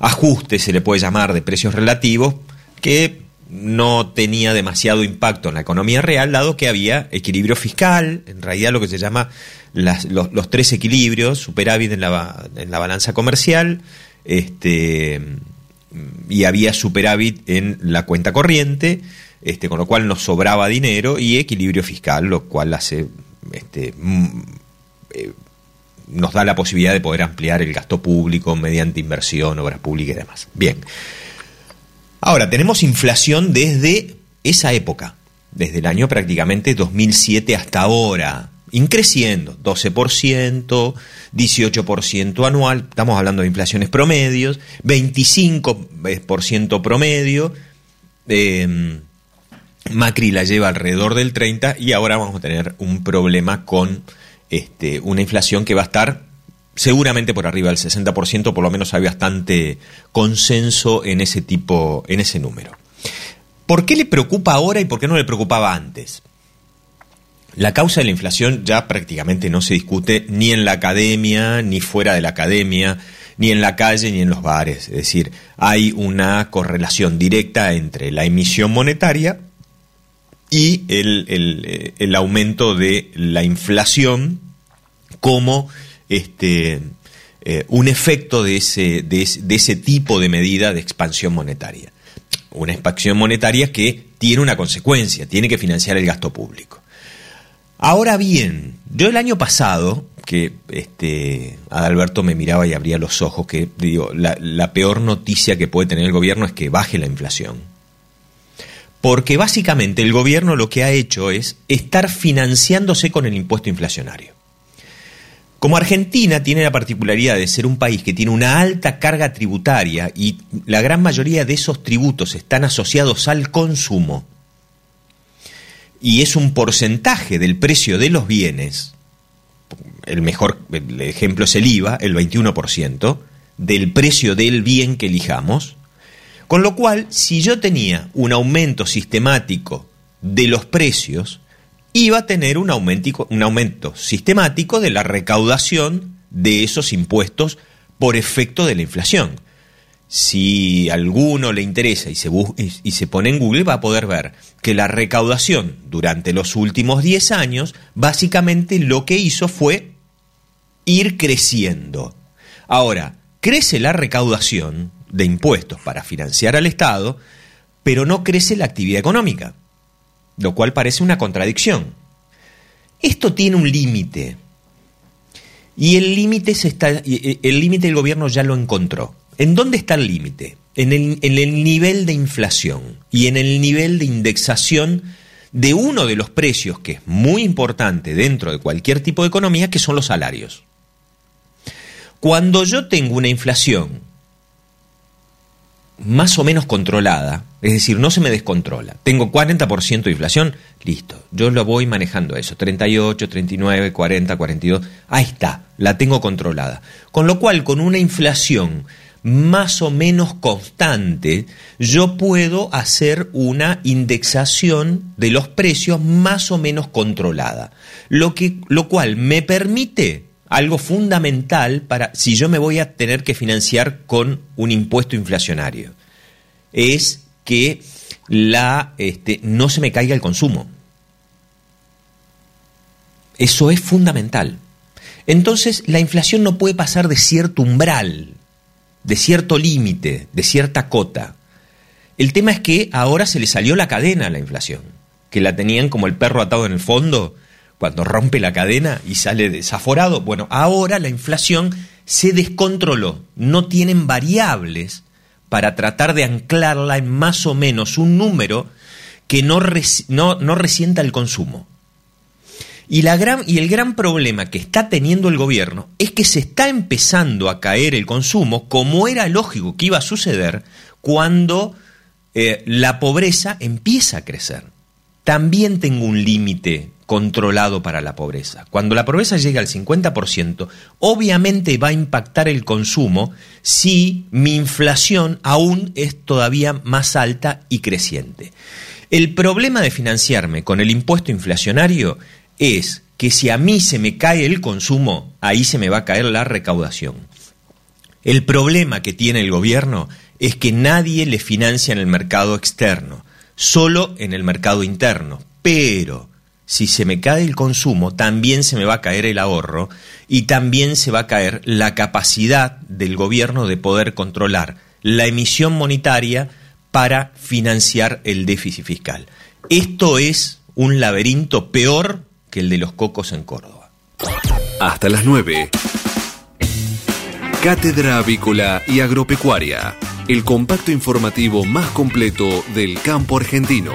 ajuste, se le puede llamar, de precios relativos, que no tenía demasiado impacto en la economía real, dado que había equilibrio fiscal, en realidad lo que se llama los, tres equilibrios, superávit en la, en la balanza comercial, este, y había superávit en la cuenta corriente, este, con lo cual nos sobraba dinero y equilibrio fiscal, lo cual hace, este, mm, eh, nos da la posibilidad de poder ampliar el gasto público mediante inversión, obras públicas y demás. Bien. Ahora, tenemos inflación desde esa época, desde el año prácticamente 2007 hasta ahora, increciendo, 12%, 18% anual, estamos hablando de inflaciones promedios, 25% promedio, eh, Macri la lleva alrededor del 30 y ahora vamos a tener un problema con este, una inflación que va a estar seguramente por arriba del 60%, por lo menos hay bastante consenso en ese tipo, en ese número. ¿Por qué le preocupa ahora y por qué no le preocupaba antes? La causa de la inflación ya prácticamente no se discute ni en la academia, ni fuera de la academia, ni en la calle, ni en los bares. Es decir, hay una correlación directa entre la emisión monetaria y el, eh, el aumento de la inflación como este, eh, un efecto de ese, de, ese- tipo de medida de expansión monetaria. Una expansión monetaria que tiene una consecuencia, tiene que financiar el gasto público. Ahora bien, yo el año pasado, que este, Adalberto me miraba y abría los ojos, que digo, la peor noticia que puede tener el gobierno es que baje la inflación. Porque básicamente el gobierno lo que ha hecho es estar financiándose con el impuesto inflacionario. Como Argentina tiene la particularidad de ser un país que tiene una alta carga tributaria y la gran mayoría de esos tributos están asociados al consumo, y es un porcentaje del precio de los bienes, el mejor ejemplo es el IVA, el 21%, del precio del bien que elijamos, con lo cual, si yo tenía un aumento sistemático de los precios, iba a tener un, un aumento sistemático de la recaudación de esos impuestos por efecto de la inflación. Si a alguno le interesa y se, y se pone en Google, va a poder ver que la recaudación durante los últimos 10 años, básicamente lo que hizo fue ir creciendo. Ahora, crece la recaudación de impuestos para financiar al Estado, pero no crece la actividad económica, lo cual parece una contradicción. Esto tiene un límite. Y el límite el límite el gobierno ya lo encontró. ¿En dónde está el límite? En el, en el nivel de inflación y en el nivel de indexación de uno de los precios que es muy importante dentro de cualquier tipo de economía, que son los salarios. Cuando yo tengo una inflación más o menos controlada, es decir, no se me descontrola. Tengo 40% de inflación, listo. Yo lo voy manejando eso, 38, 39, 40, 42. Ahí está, la tengo controlada. Con lo cual, con una inflación más o menos constante, yo puedo hacer una indexación de los precios más o menos controlada. Lo, que, lo cual me permite algo fundamental para si yo me voy a tener que financiar con un impuesto inflacionario. Es que la, este, no se me caiga el consumo. Eso es fundamental. Entonces, la inflación no puede pasar de cierto umbral, de cierto límite, de cierta cota. El tema es que ahora se le salió la cadena a la inflación, que la tenían como el perro atado en el fondo, cuando rompe la cadena y sale desaforado. Bueno, ahora la inflación se descontroló, no tienen variables para tratar de anclarla en más o menos un número que no, no, no resienta el consumo. Y, la gran, y el gran problema que está teniendo el gobierno es que se está empezando a caer el consumo, como era lógico que iba a suceder cuando eh, la pobreza empieza a crecer. También tengo un límite controlado para la pobreza. Cuando la pobreza llega al 50%, obviamente va a impactar el consumo si mi inflación aún es todavía más alta y creciente. El problema de financiarme con el impuesto inflacionario es que si a mí se me cae el consumo, ahí se me va a caer la recaudación. El problema que tiene el gobierno es que nadie le financia en el mercado externo, solo en el mercado interno. Pero si se me cae el consumo, también se me va a caer el ahorro y también se va a caer la capacidad del gobierno de poder controlar la emisión monetaria para financiar el déficit fiscal. Esto es un laberinto peor que el de los cocos en Córdoba. Hasta las 9. Cátedra Avícola y Agropecuaria, el compacto informativo más completo del campo argentino.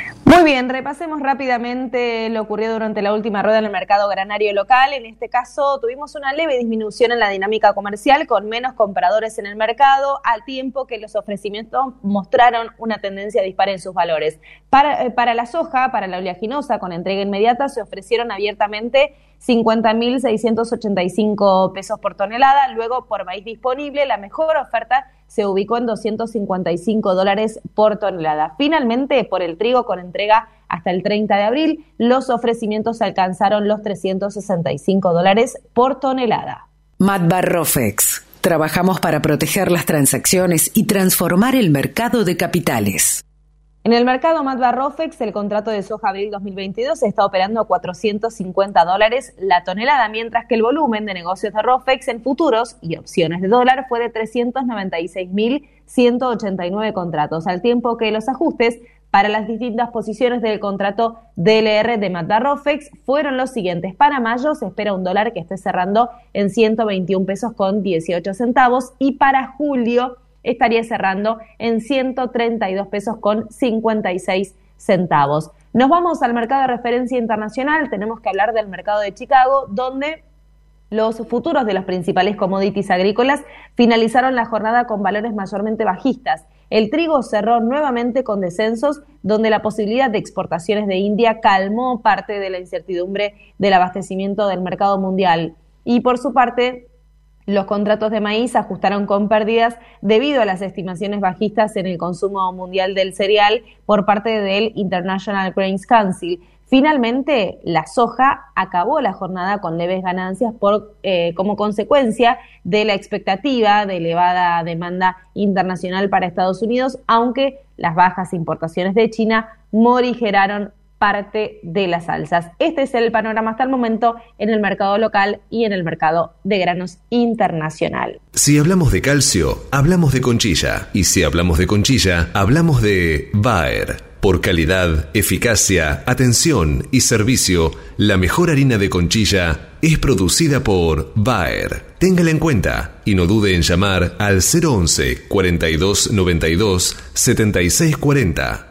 Muy bien, repasemos rápidamente lo ocurrido durante la última rueda en el mercado granario local. En este caso tuvimos una leve disminución en la dinámica comercial con menos compradores en el mercado, al tiempo que los ofrecimientos mostraron una tendencia dispara en sus valores. Para, eh, para la soja, para la oleaginosa con entrega inmediata, se ofrecieron abiertamente 50.685 pesos por tonelada. Luego, por maíz disponible, la mejor oferta se ubicó en 255 dólares por tonelada. Finalmente, por el trigo con entrega hasta el 30 de abril, los ofrecimientos alcanzaron los 365 dólares por tonelada. Matbarrofex. Trabajamos para proteger las transacciones y transformar el mercado de capitales. En el mercado Matba Rofex, el contrato de soja abril 2022 está operando a 450 dólares la tonelada, mientras que el volumen de negocios de Rofex en futuros y opciones de dólar fue de 396.189 contratos, al tiempo que los ajustes para las distintas posiciones del contrato DLR de Matba Rofex fueron los siguientes. Para mayo se espera un dólar que esté cerrando en 121 pesos con 18 centavos y para julio estaría cerrando en 132 pesos con 56 centavos. Nos vamos al mercado de referencia internacional, tenemos que hablar del mercado de Chicago, donde los futuros de los principales commodities agrícolas finalizaron la jornada con valores mayormente bajistas. El trigo cerró nuevamente con descensos, donde la posibilidad de exportaciones de India calmó parte de la incertidumbre del abastecimiento del mercado mundial. Y por su parte, los contratos de maíz ajustaron con pérdidas debido a las estimaciones bajistas en el consumo mundial del cereal por parte del International Grains Council. Finalmente, la soja acabó la jornada con leves ganancias por, eh, como consecuencia de la expectativa de elevada demanda internacional para Estados Unidos, aunque las bajas importaciones de China morigeraron parte de las salsas. Este es el panorama hasta el momento en el mercado local y en el mercado de granos internacional. Si hablamos de calcio, hablamos de conchilla. Y si hablamos de conchilla, hablamos de Bayer. Por calidad, eficacia, atención y servicio, la mejor harina de conchilla es producida por Bayer. Téngala en cuenta y no dude en llamar al 011 42 92 76 40.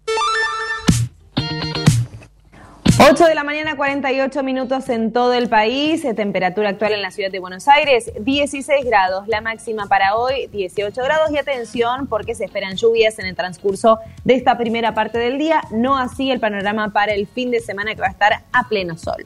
8 de la mañana, 48 minutos en todo el país. Eh, temperatura actual en la ciudad de Buenos Aires, 16 grados. La máxima para hoy, 18 grados. Y atención, porque se esperan lluvias en el transcurso de esta primera parte del día. No así el panorama para el fin de semana que va a estar a pleno sol.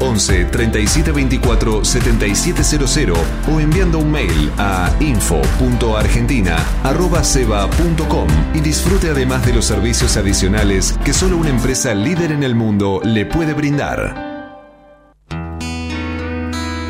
11 37 24 7700 o enviando un mail a info.argentina.ceba.com y disfrute además de los servicios adicionales que solo una empresa líder en el mundo le puede brindar.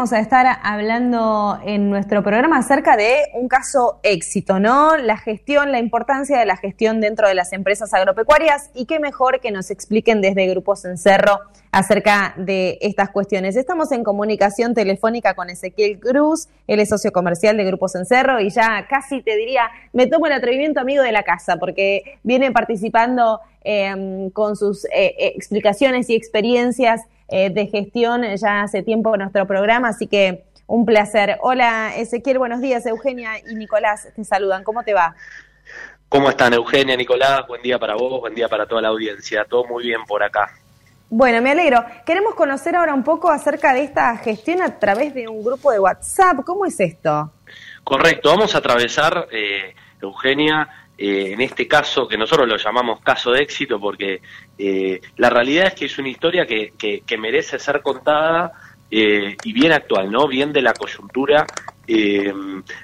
Vamos a estar hablando en nuestro programa acerca de un caso éxito, ¿no? La gestión, la importancia de la gestión dentro de las empresas agropecuarias y qué mejor que nos expliquen desde Grupos Encerro acerca de estas cuestiones. Estamos en comunicación telefónica con Ezequiel Cruz, él es socio comercial de Grupos Encerro y ya casi te diría, me tomo el atrevimiento amigo de la casa porque viene participando eh, con sus eh, explicaciones y experiencias eh, de gestión ya hace tiempo en nuestro programa, así que Un placer. Hola Ezequiel, buenos días. Eugenia y Nicolás te saludan. ¿Cómo te va? ¿Cómo están Eugenia, Nicolás? Buen día para vos, buen día para toda la audiencia. Todo muy bien por acá. Bueno, me alegro. Queremos conocer ahora un poco acerca de esta gestión a través de un grupo de WhatsApp. ¿Cómo es esto? Correcto, vamos a atravesar, eh, Eugenia, eh, en este caso que nosotros lo llamamos caso de éxito porque eh, la realidad es que es una historia que, que merece ser contada y bien actual, ¿no? Bien de la coyuntura eh,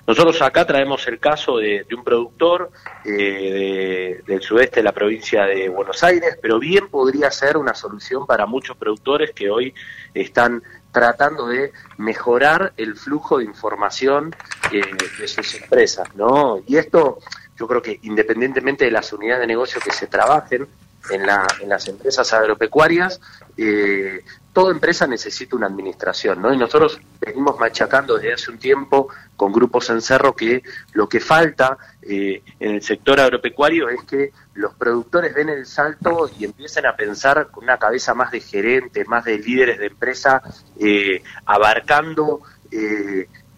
nosotros acá traemos el caso de, un productor eh, del sudeste de la provincia de Buenos Aires, pero bien podría ser una solución para muchos productores que hoy están tratando de mejorar el flujo de información eh, de sus empresas, ¿no? Y esto, yo creo que independientemente de las unidades de negocio que se trabajen en, en las empresas agropecuarias, eh, toda empresa necesita una administración, ¿no? Y nosotros venimos machacando desde hace un tiempo con grupos en cerro que lo que falta eh, en el sector agropecuario es que los productores den el salto y empiecen a pensar con una cabeza más de gerentes, más de líderes de empresa, eh, abarcando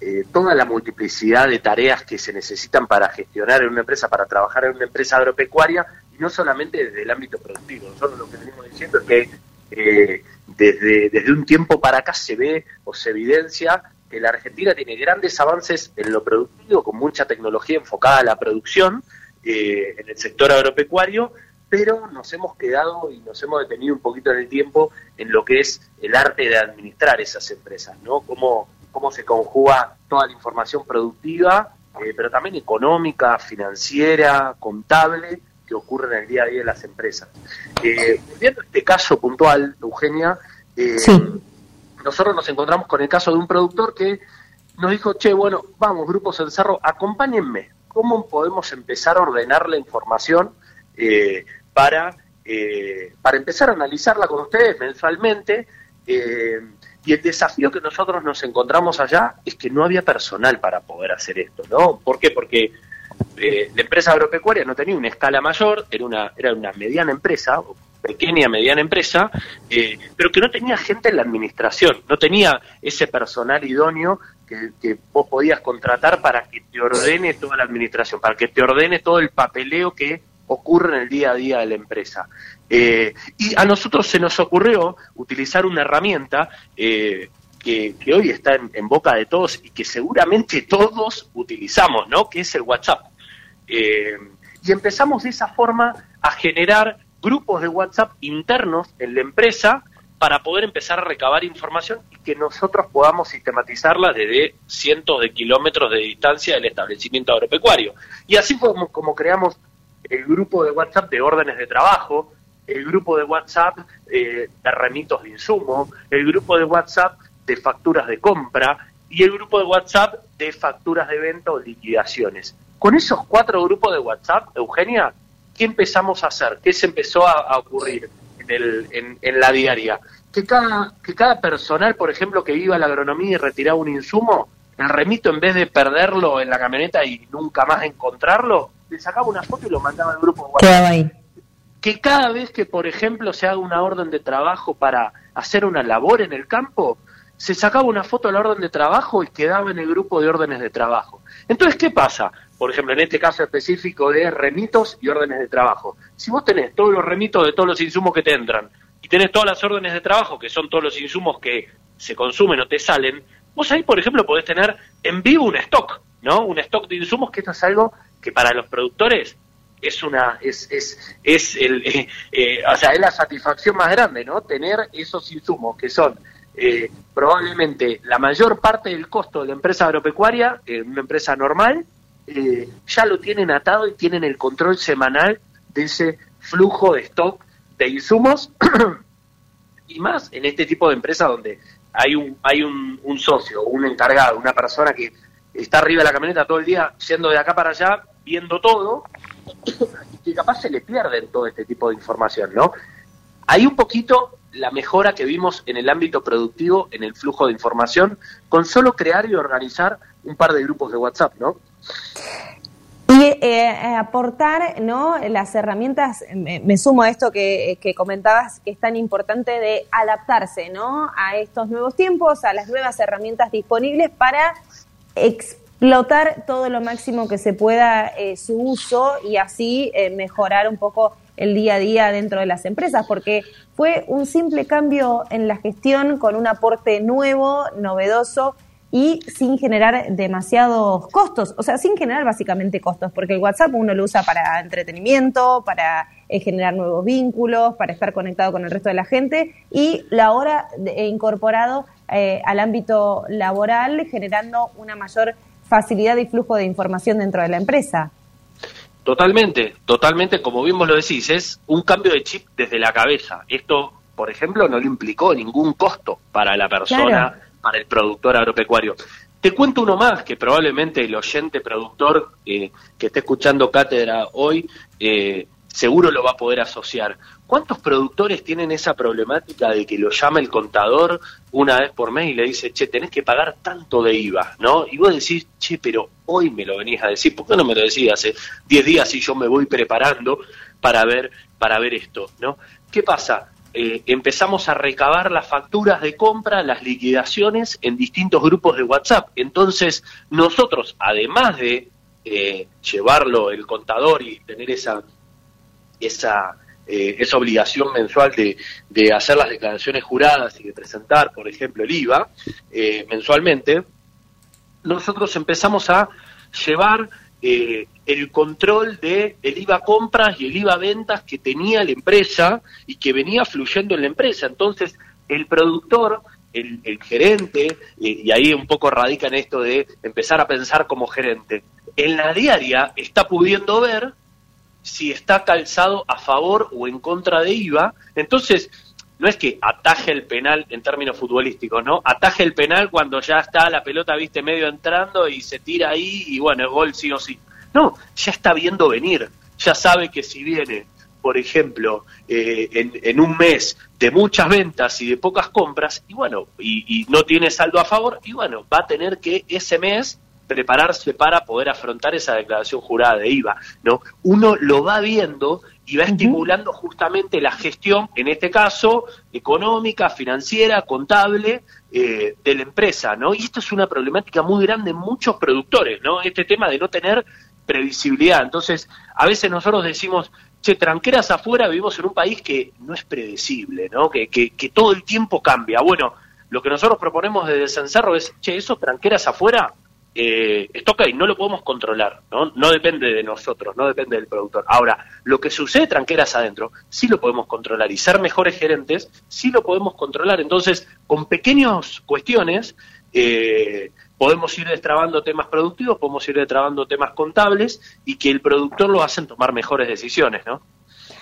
eh, toda la multiplicidad de tareas que se necesitan para gestionar en una empresa, para trabajar en una empresa agropecuaria, y no solamente desde el ámbito productivo. Nosotros lo que venimos diciendo es que eh, desde, desde un tiempo para acá se ve o se evidencia que la Argentina tiene grandes avances en lo productivo, con mucha tecnología enfocada a la producción eh, en el sector agropecuario, pero nos hemos quedado y nos hemos detenido un poquito en el tiempo en lo que es el arte de administrar esas empresas, ¿no? Cómo, cómo se conjuga toda la información productiva, eh, pero también económica, financiera, contable, que ocurre en el día a día de las empresas. Eh, viendo este caso puntual, Eugenia, eh, nosotros nos encontramos con el caso de un productor que nos dijo, che, bueno, vamos, Grupos en Cerro, acompáñenme, ¿cómo podemos empezar a ordenar la información eh, para, para empezar a analizarla con ustedes mensualmente? Y el desafío que nosotros nos encontramos allá es que no había personal para poder hacer esto, ¿no? ¿Por qué? Porque eh, la empresa agropecuaria no tenía una escala mayor, era una, era una mediana empresa, pequeña, mediana empresa, eh, pero que no tenía gente en la administración, no tenía ese personal idóneo que, vos podías contratar para que te ordene toda la administración, para que te ordene todo el papeleo que ocurre en el día a día de la empresa. Eh, y a nosotros se nos ocurrió utilizar una herramienta que, que, hoy está en, en, boca de todos y que seguramente todos utilizamos, ¿no? Que es el WhatsApp. Eh, y empezamos de esa forma a generar grupos de WhatsApp internos en la empresa para poder empezar a recabar información y que nosotros podamos sistematizarla desde cientos de kilómetros de distancia del establecimiento agropecuario. Y así fue como, creamos el grupo de WhatsApp de órdenes de trabajo, el grupo de WhatsApp eh, de remitos de insumo, el grupo de WhatsApp de facturas de compra y el grupo de WhatsApp de facturas de venta o liquidaciones. Con esos cuatro grupos de WhatsApp, Eugenia, ¿qué empezamos a hacer? ¿Qué se empezó a, ocurrir en, en, la diaria? Que cada, que cada personal, por ejemplo, que iba a la agronomía y retiraba un insumo, el remito en vez de perderlo en la camioneta y nunca más encontrarlo, le sacaba una foto y lo mandaba al grupo de WhatsApp. Que cada vez que, por ejemplo, se haga una orden de trabajo para hacer una labor en el campo, se sacaba una foto de la orden de trabajo y quedaba en el grupo de órdenes de trabajo. Entonces, ¿qué pasa? Por ejemplo, en este caso específico de remitos y órdenes de trabajo. Si vos tenés todos los remitos de todos los insumos que te entran y tenés todas las órdenes de trabajo, que son todos los insumos que se consumen o te salen, vos ahí, por ejemplo, podés tener en vivo un stock, ¿no? Un stock de insumos que esto es algo que para los productores es una es es es el eh, o sea es la satisfacción más grande no tener esos insumos que son eh, probablemente la mayor parte del costo de la empresa agropecuaria, en una empresa normal, eh, ya lo tienen atado y tienen el control semanal de ese flujo de stock de insumos. Y más en este tipo de empresa donde hay un hay un, un socio, un encargado, una persona que está arriba de la camioneta todo el día yendo de acá para allá, viendo todo, y capaz se le pierden todo este tipo de información, ¿no? Hay un poquito la mejora que vimos en el ámbito productivo, en el flujo de información, con solo crear y organizar un par de grupos de WhatsApp, ¿no? Y eh, aportar ¿no? las herramientas, me, me sumo a esto que, que, comentabas, que es tan importante de adaptarse ¿no? a estos nuevos tiempos, a las nuevas herramientas disponibles para explotar todo lo máximo que se pueda eh, su uso y así eh, mejorar un poco el día a día dentro de las empresas, porque fue un simple cambio en la gestión con un aporte nuevo, novedoso y sin generar demasiados costos, o sea, sin generar básicamente costos, porque el WhatsApp uno lo usa para entretenimiento, para eh, generar nuevos vínculos, para estar conectado con el resto de la gente y la ahora he incorporado eh, al ámbito laboral, generando una mayor facilidad y flujo de información dentro de la empresa. Totalmente, totalmente, como bien vos lo decís, es un cambio de chip desde la cabeza. Esto, por ejemplo, no le implicó ningún costo para la persona, para el productor agropecuario. Te cuento uno más, que probablemente el oyente productor eh, que esté escuchando Cátedra hoy eh, seguro lo va a poder asociar. ¿Cuántos productores tienen esa problemática de que lo llama el contador una vez por mes y le dice, che, tenés que pagar tanto de IVA, ¿no? Y vos decís, che, pero hoy me lo venís a decir, ¿por qué no me lo decís hace 10 días y yo me voy preparando para ver, para ver esto, ¿no? ¿Qué pasa? Eh, empezamos a recabar las facturas de compra, las liquidaciones en distintos grupos de WhatsApp. Entonces, nosotros, además de eh, llevarlo el contador y tener esa, esa eh, esa obligación mensual de, de, hacer las declaraciones juradas y de presentar, por ejemplo, el IVA eh, mensualmente, nosotros empezamos a llevar eh, el control de el IVA compras y el IVA ventas que tenía la empresa y que venía fluyendo en la empresa. Entonces, el productor, el, el gerente, y ahí un poco radica en esto de empezar a pensar como gerente, en la diaria está pudiendo ver si está calzado a favor o en contra de IVA. Entonces, no es que ataje el penal en términos futbolísticos, ¿no? Ataje el penal cuando ya está la pelota, viste, medio entrando y se tira ahí y bueno, el gol sí o sí. No, ya está viendo venir, ya sabe que si viene, por ejemplo, eh, en, un mes de muchas ventas y de pocas compras, y bueno, y no tiene saldo a favor, y bueno, va a tener que ese mes prepararse para poder afrontar esa declaración jurada de IVA, ¿no? Uno lo va viendo y va estimulando justamente la gestión, en este caso, económica, financiera, contable, eh, de la empresa, ¿no? Y esto es una problemática muy grande en muchos productores, ¿no? Este tema de no tener previsibilidad. Entonces, a veces nosotros decimos, che, tranqueras afuera, vivimos en un país que no es predecible, ¿no? Que, que, que todo el tiempo cambia. Bueno, lo que nosotros proponemos desde Cencerro es, che, esos tranqueras afuera eh, esto ok, no lo podemos controlar, ¿no? no depende de nosotros, no depende del productor. Ahora, lo que sucede tranqueras adentro, sí lo podemos controlar y ser mejores gerentes, sí lo podemos controlar. Entonces, con pequeñas cuestiones, eh, podemos ir destrabando temas productivos, podemos ir destrabando temas contables y que el productor lo hacen tomar mejores decisiones, ¿no?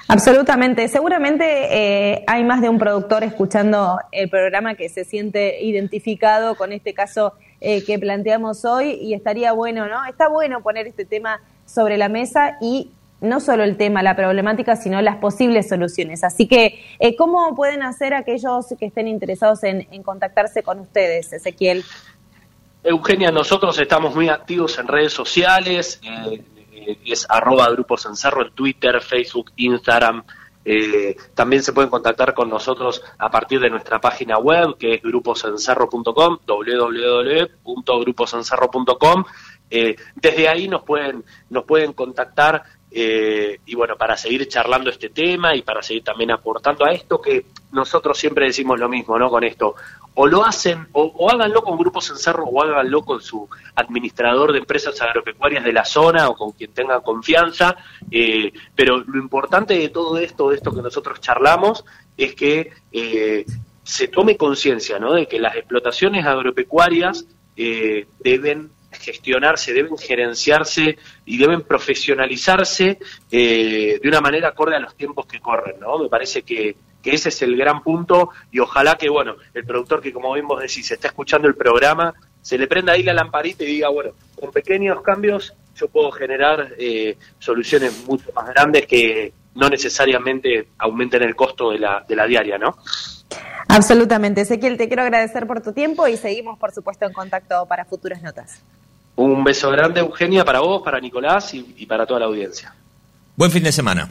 Absolutamente. Seguramente eh, hay más de un productor escuchando el programa que se siente identificado con este caso eh, que planteamos hoy y estaría bueno, ¿no? Está bueno poner este tema sobre la mesa y no solo el tema, la problemática, sino las posibles soluciones. Así que, eh, ¿cómo pueden hacer aquellos que estén interesados en, contactarse con ustedes, Ezequiel? Eugenia, nosotros estamos muy activos en redes sociales, eh, es arroba Grupo Cencerro en Twitter, Facebook, Instagram, eh, también se pueden contactar con nosotros a partir de nuestra página web, que es gruposencerro.com, www.gruposencerro.com. Eh, desde ahí nos pueden, nos pueden contactar eh, y bueno, para seguir charlando este tema y para seguir también aportando a esto que nosotros siempre decimos lo mismo, ¿no? Con esto, o lo hacen, o, háganlo con grupos en cerro, o háganlo con su administrador de empresas agropecuarias de la zona, o con quien tenga confianza, eh, pero lo importante de todo esto, de esto que nosotros charlamos, es que eh, se tome conciencia, ¿no? De que las explotaciones agropecuarias eh, deben gestionarse, deben gerenciarse y deben profesionalizarse de una manera acorde a los tiempos que corren, ¿no? Me parece que, que ese es el gran punto y ojalá que, bueno, el productor que como bien vos decís, está escuchando el programa, se le prenda ahí la lamparita y diga, bueno, con pequeños cambios yo puedo generar eh, soluciones mucho más grandes que no necesariamente aumenten el costo de la, de la diaria, ¿no? Absolutamente. Ezequiel, te quiero agradecer por tu tiempo y seguimos, por supuesto, en contacto para futuras notas. Un beso grande, Eugenia, para vos, para Nicolás y, y para toda la audiencia. Buen fin de semana.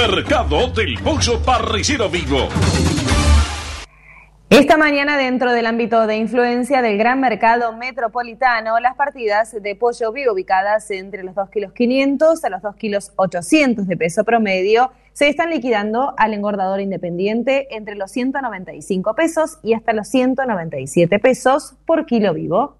Mercado del Pollo Parricero Vivo. Esta mañana, dentro del ámbito de influencia del gran mercado metropolitano, las partidas de pollo vivo ubicadas entre los 2 kilos 500 a los 2 kilos 800 de peso promedio se están liquidando al engordador independiente entre los 195 pesos y hasta los 197 pesos por kilo vivo.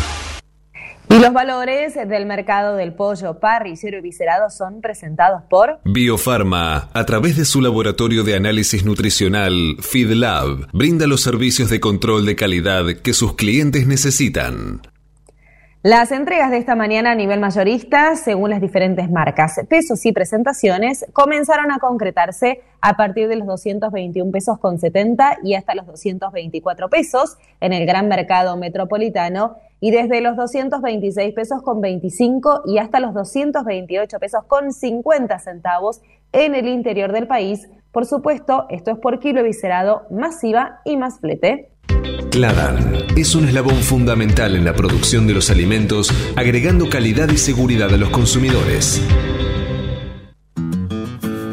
Y los valores del mercado del pollo parricero y viscerado son presentados por Biofarma, a través de su laboratorio de análisis nutricional, FeedLab, brinda los servicios de control de calidad que sus clientes necesitan. Las entregas de esta mañana a nivel mayorista, según las diferentes marcas, pesos y presentaciones, comenzaron a concretarse a partir de los 221 pesos con 70 y hasta los 224 pesos en el gran mercado metropolitano y desde los 226 pesos con 25 y hasta los 228 pesos con 50 centavos en el interior del país. Por supuesto, esto es por kilo viscerado, masiva y más flete. Cladan es un eslabón fundamental en la producción de los alimentos, agregando calidad y seguridad a los consumidores.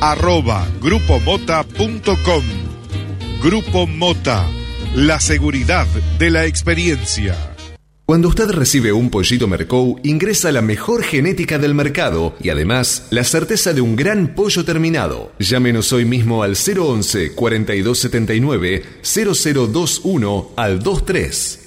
arroba grupomota.com. Grupo Mota, la seguridad de la experiencia. Cuando usted recibe un pollito Mercou, ingresa la mejor genética del mercado y además la certeza de un gran pollo terminado. Llámenos hoy mismo al 011 4279 0021 al 23.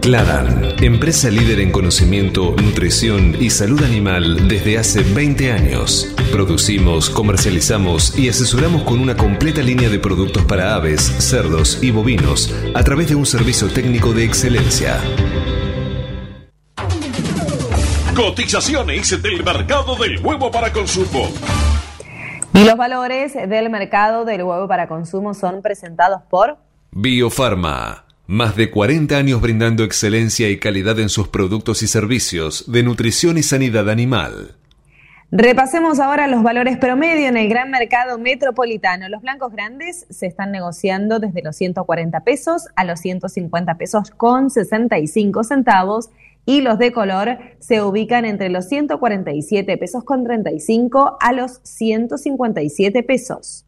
Cladan, empresa líder en conocimiento, nutrición y salud animal desde hace 20 años. Producimos, comercializamos y asesoramos con una completa línea de productos para aves, cerdos y bovinos a través de un servicio técnico de excelencia. Cotizaciones del mercado del huevo para consumo. Y los valores del mercado del huevo para consumo son presentados por Biofarma. Más de 40 años brindando excelencia y calidad en sus productos y servicios de nutrición y sanidad animal. Repasemos ahora los valores promedio en el gran mercado metropolitano. Los blancos grandes se están negociando desde los 140 pesos a los 150 pesos con 65 centavos y los de color se ubican entre los 147 pesos con 35 a los 157 pesos.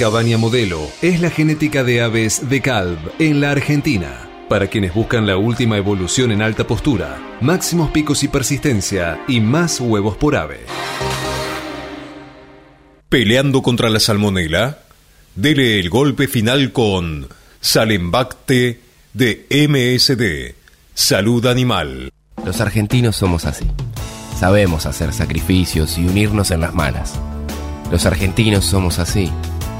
Cabaña Modelo es la genética de aves de Calv en la Argentina. Para quienes buscan la última evolución en alta postura, máximos picos y persistencia y más huevos por ave. Peleando contra la salmonela, dele el golpe final con Salembacte de MSD, Salud Animal. Los argentinos somos así. Sabemos hacer sacrificios y unirnos en las malas. Los argentinos somos así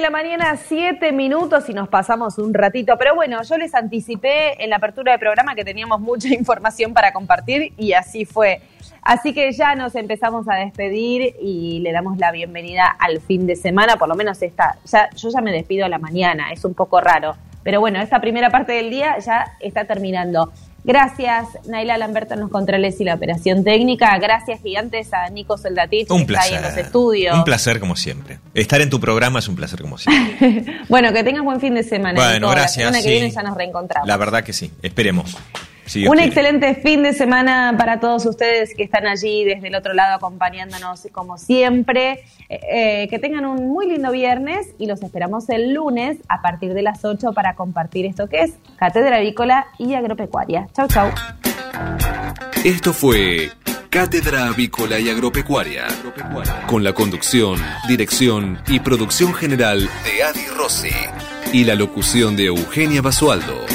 La mañana, 7 minutos y nos pasamos un ratito. Pero bueno, yo les anticipé en la apertura del programa que teníamos mucha información para compartir y así fue. Así que ya nos empezamos a despedir y le damos la bienvenida al fin de semana, por lo menos esta, ya, yo ya me despido a la mañana, es un poco raro. Pero bueno, esta primera parte del día ya está terminando. Gracias, Naila Lamberto en los controles y la operación técnica. Gracias, gigantes, a Nico Soldatich, Un que está ahí en placer. los estudios. Un placer como siempre. Estar en tu programa es un placer como siempre. bueno, que tengas buen fin de semana. Bueno, Nico. gracias, La semana que sí. viene ya nos reencontramos. La verdad que sí. Esperemos. Un quiere. excelente fin de semana para todos ustedes que están allí desde el otro lado acompañándonos como siempre. Eh, eh, que tengan un muy lindo viernes y los esperamos el lunes a partir de las 8 para compartir esto que es Cátedra Avícola y Agropecuaria. Chau, chau. Esto fue Cátedra Avícola y Agropecuaria, con la conducción, dirección y producción general de Adi Rossi y la locución de Eugenia Basualdo.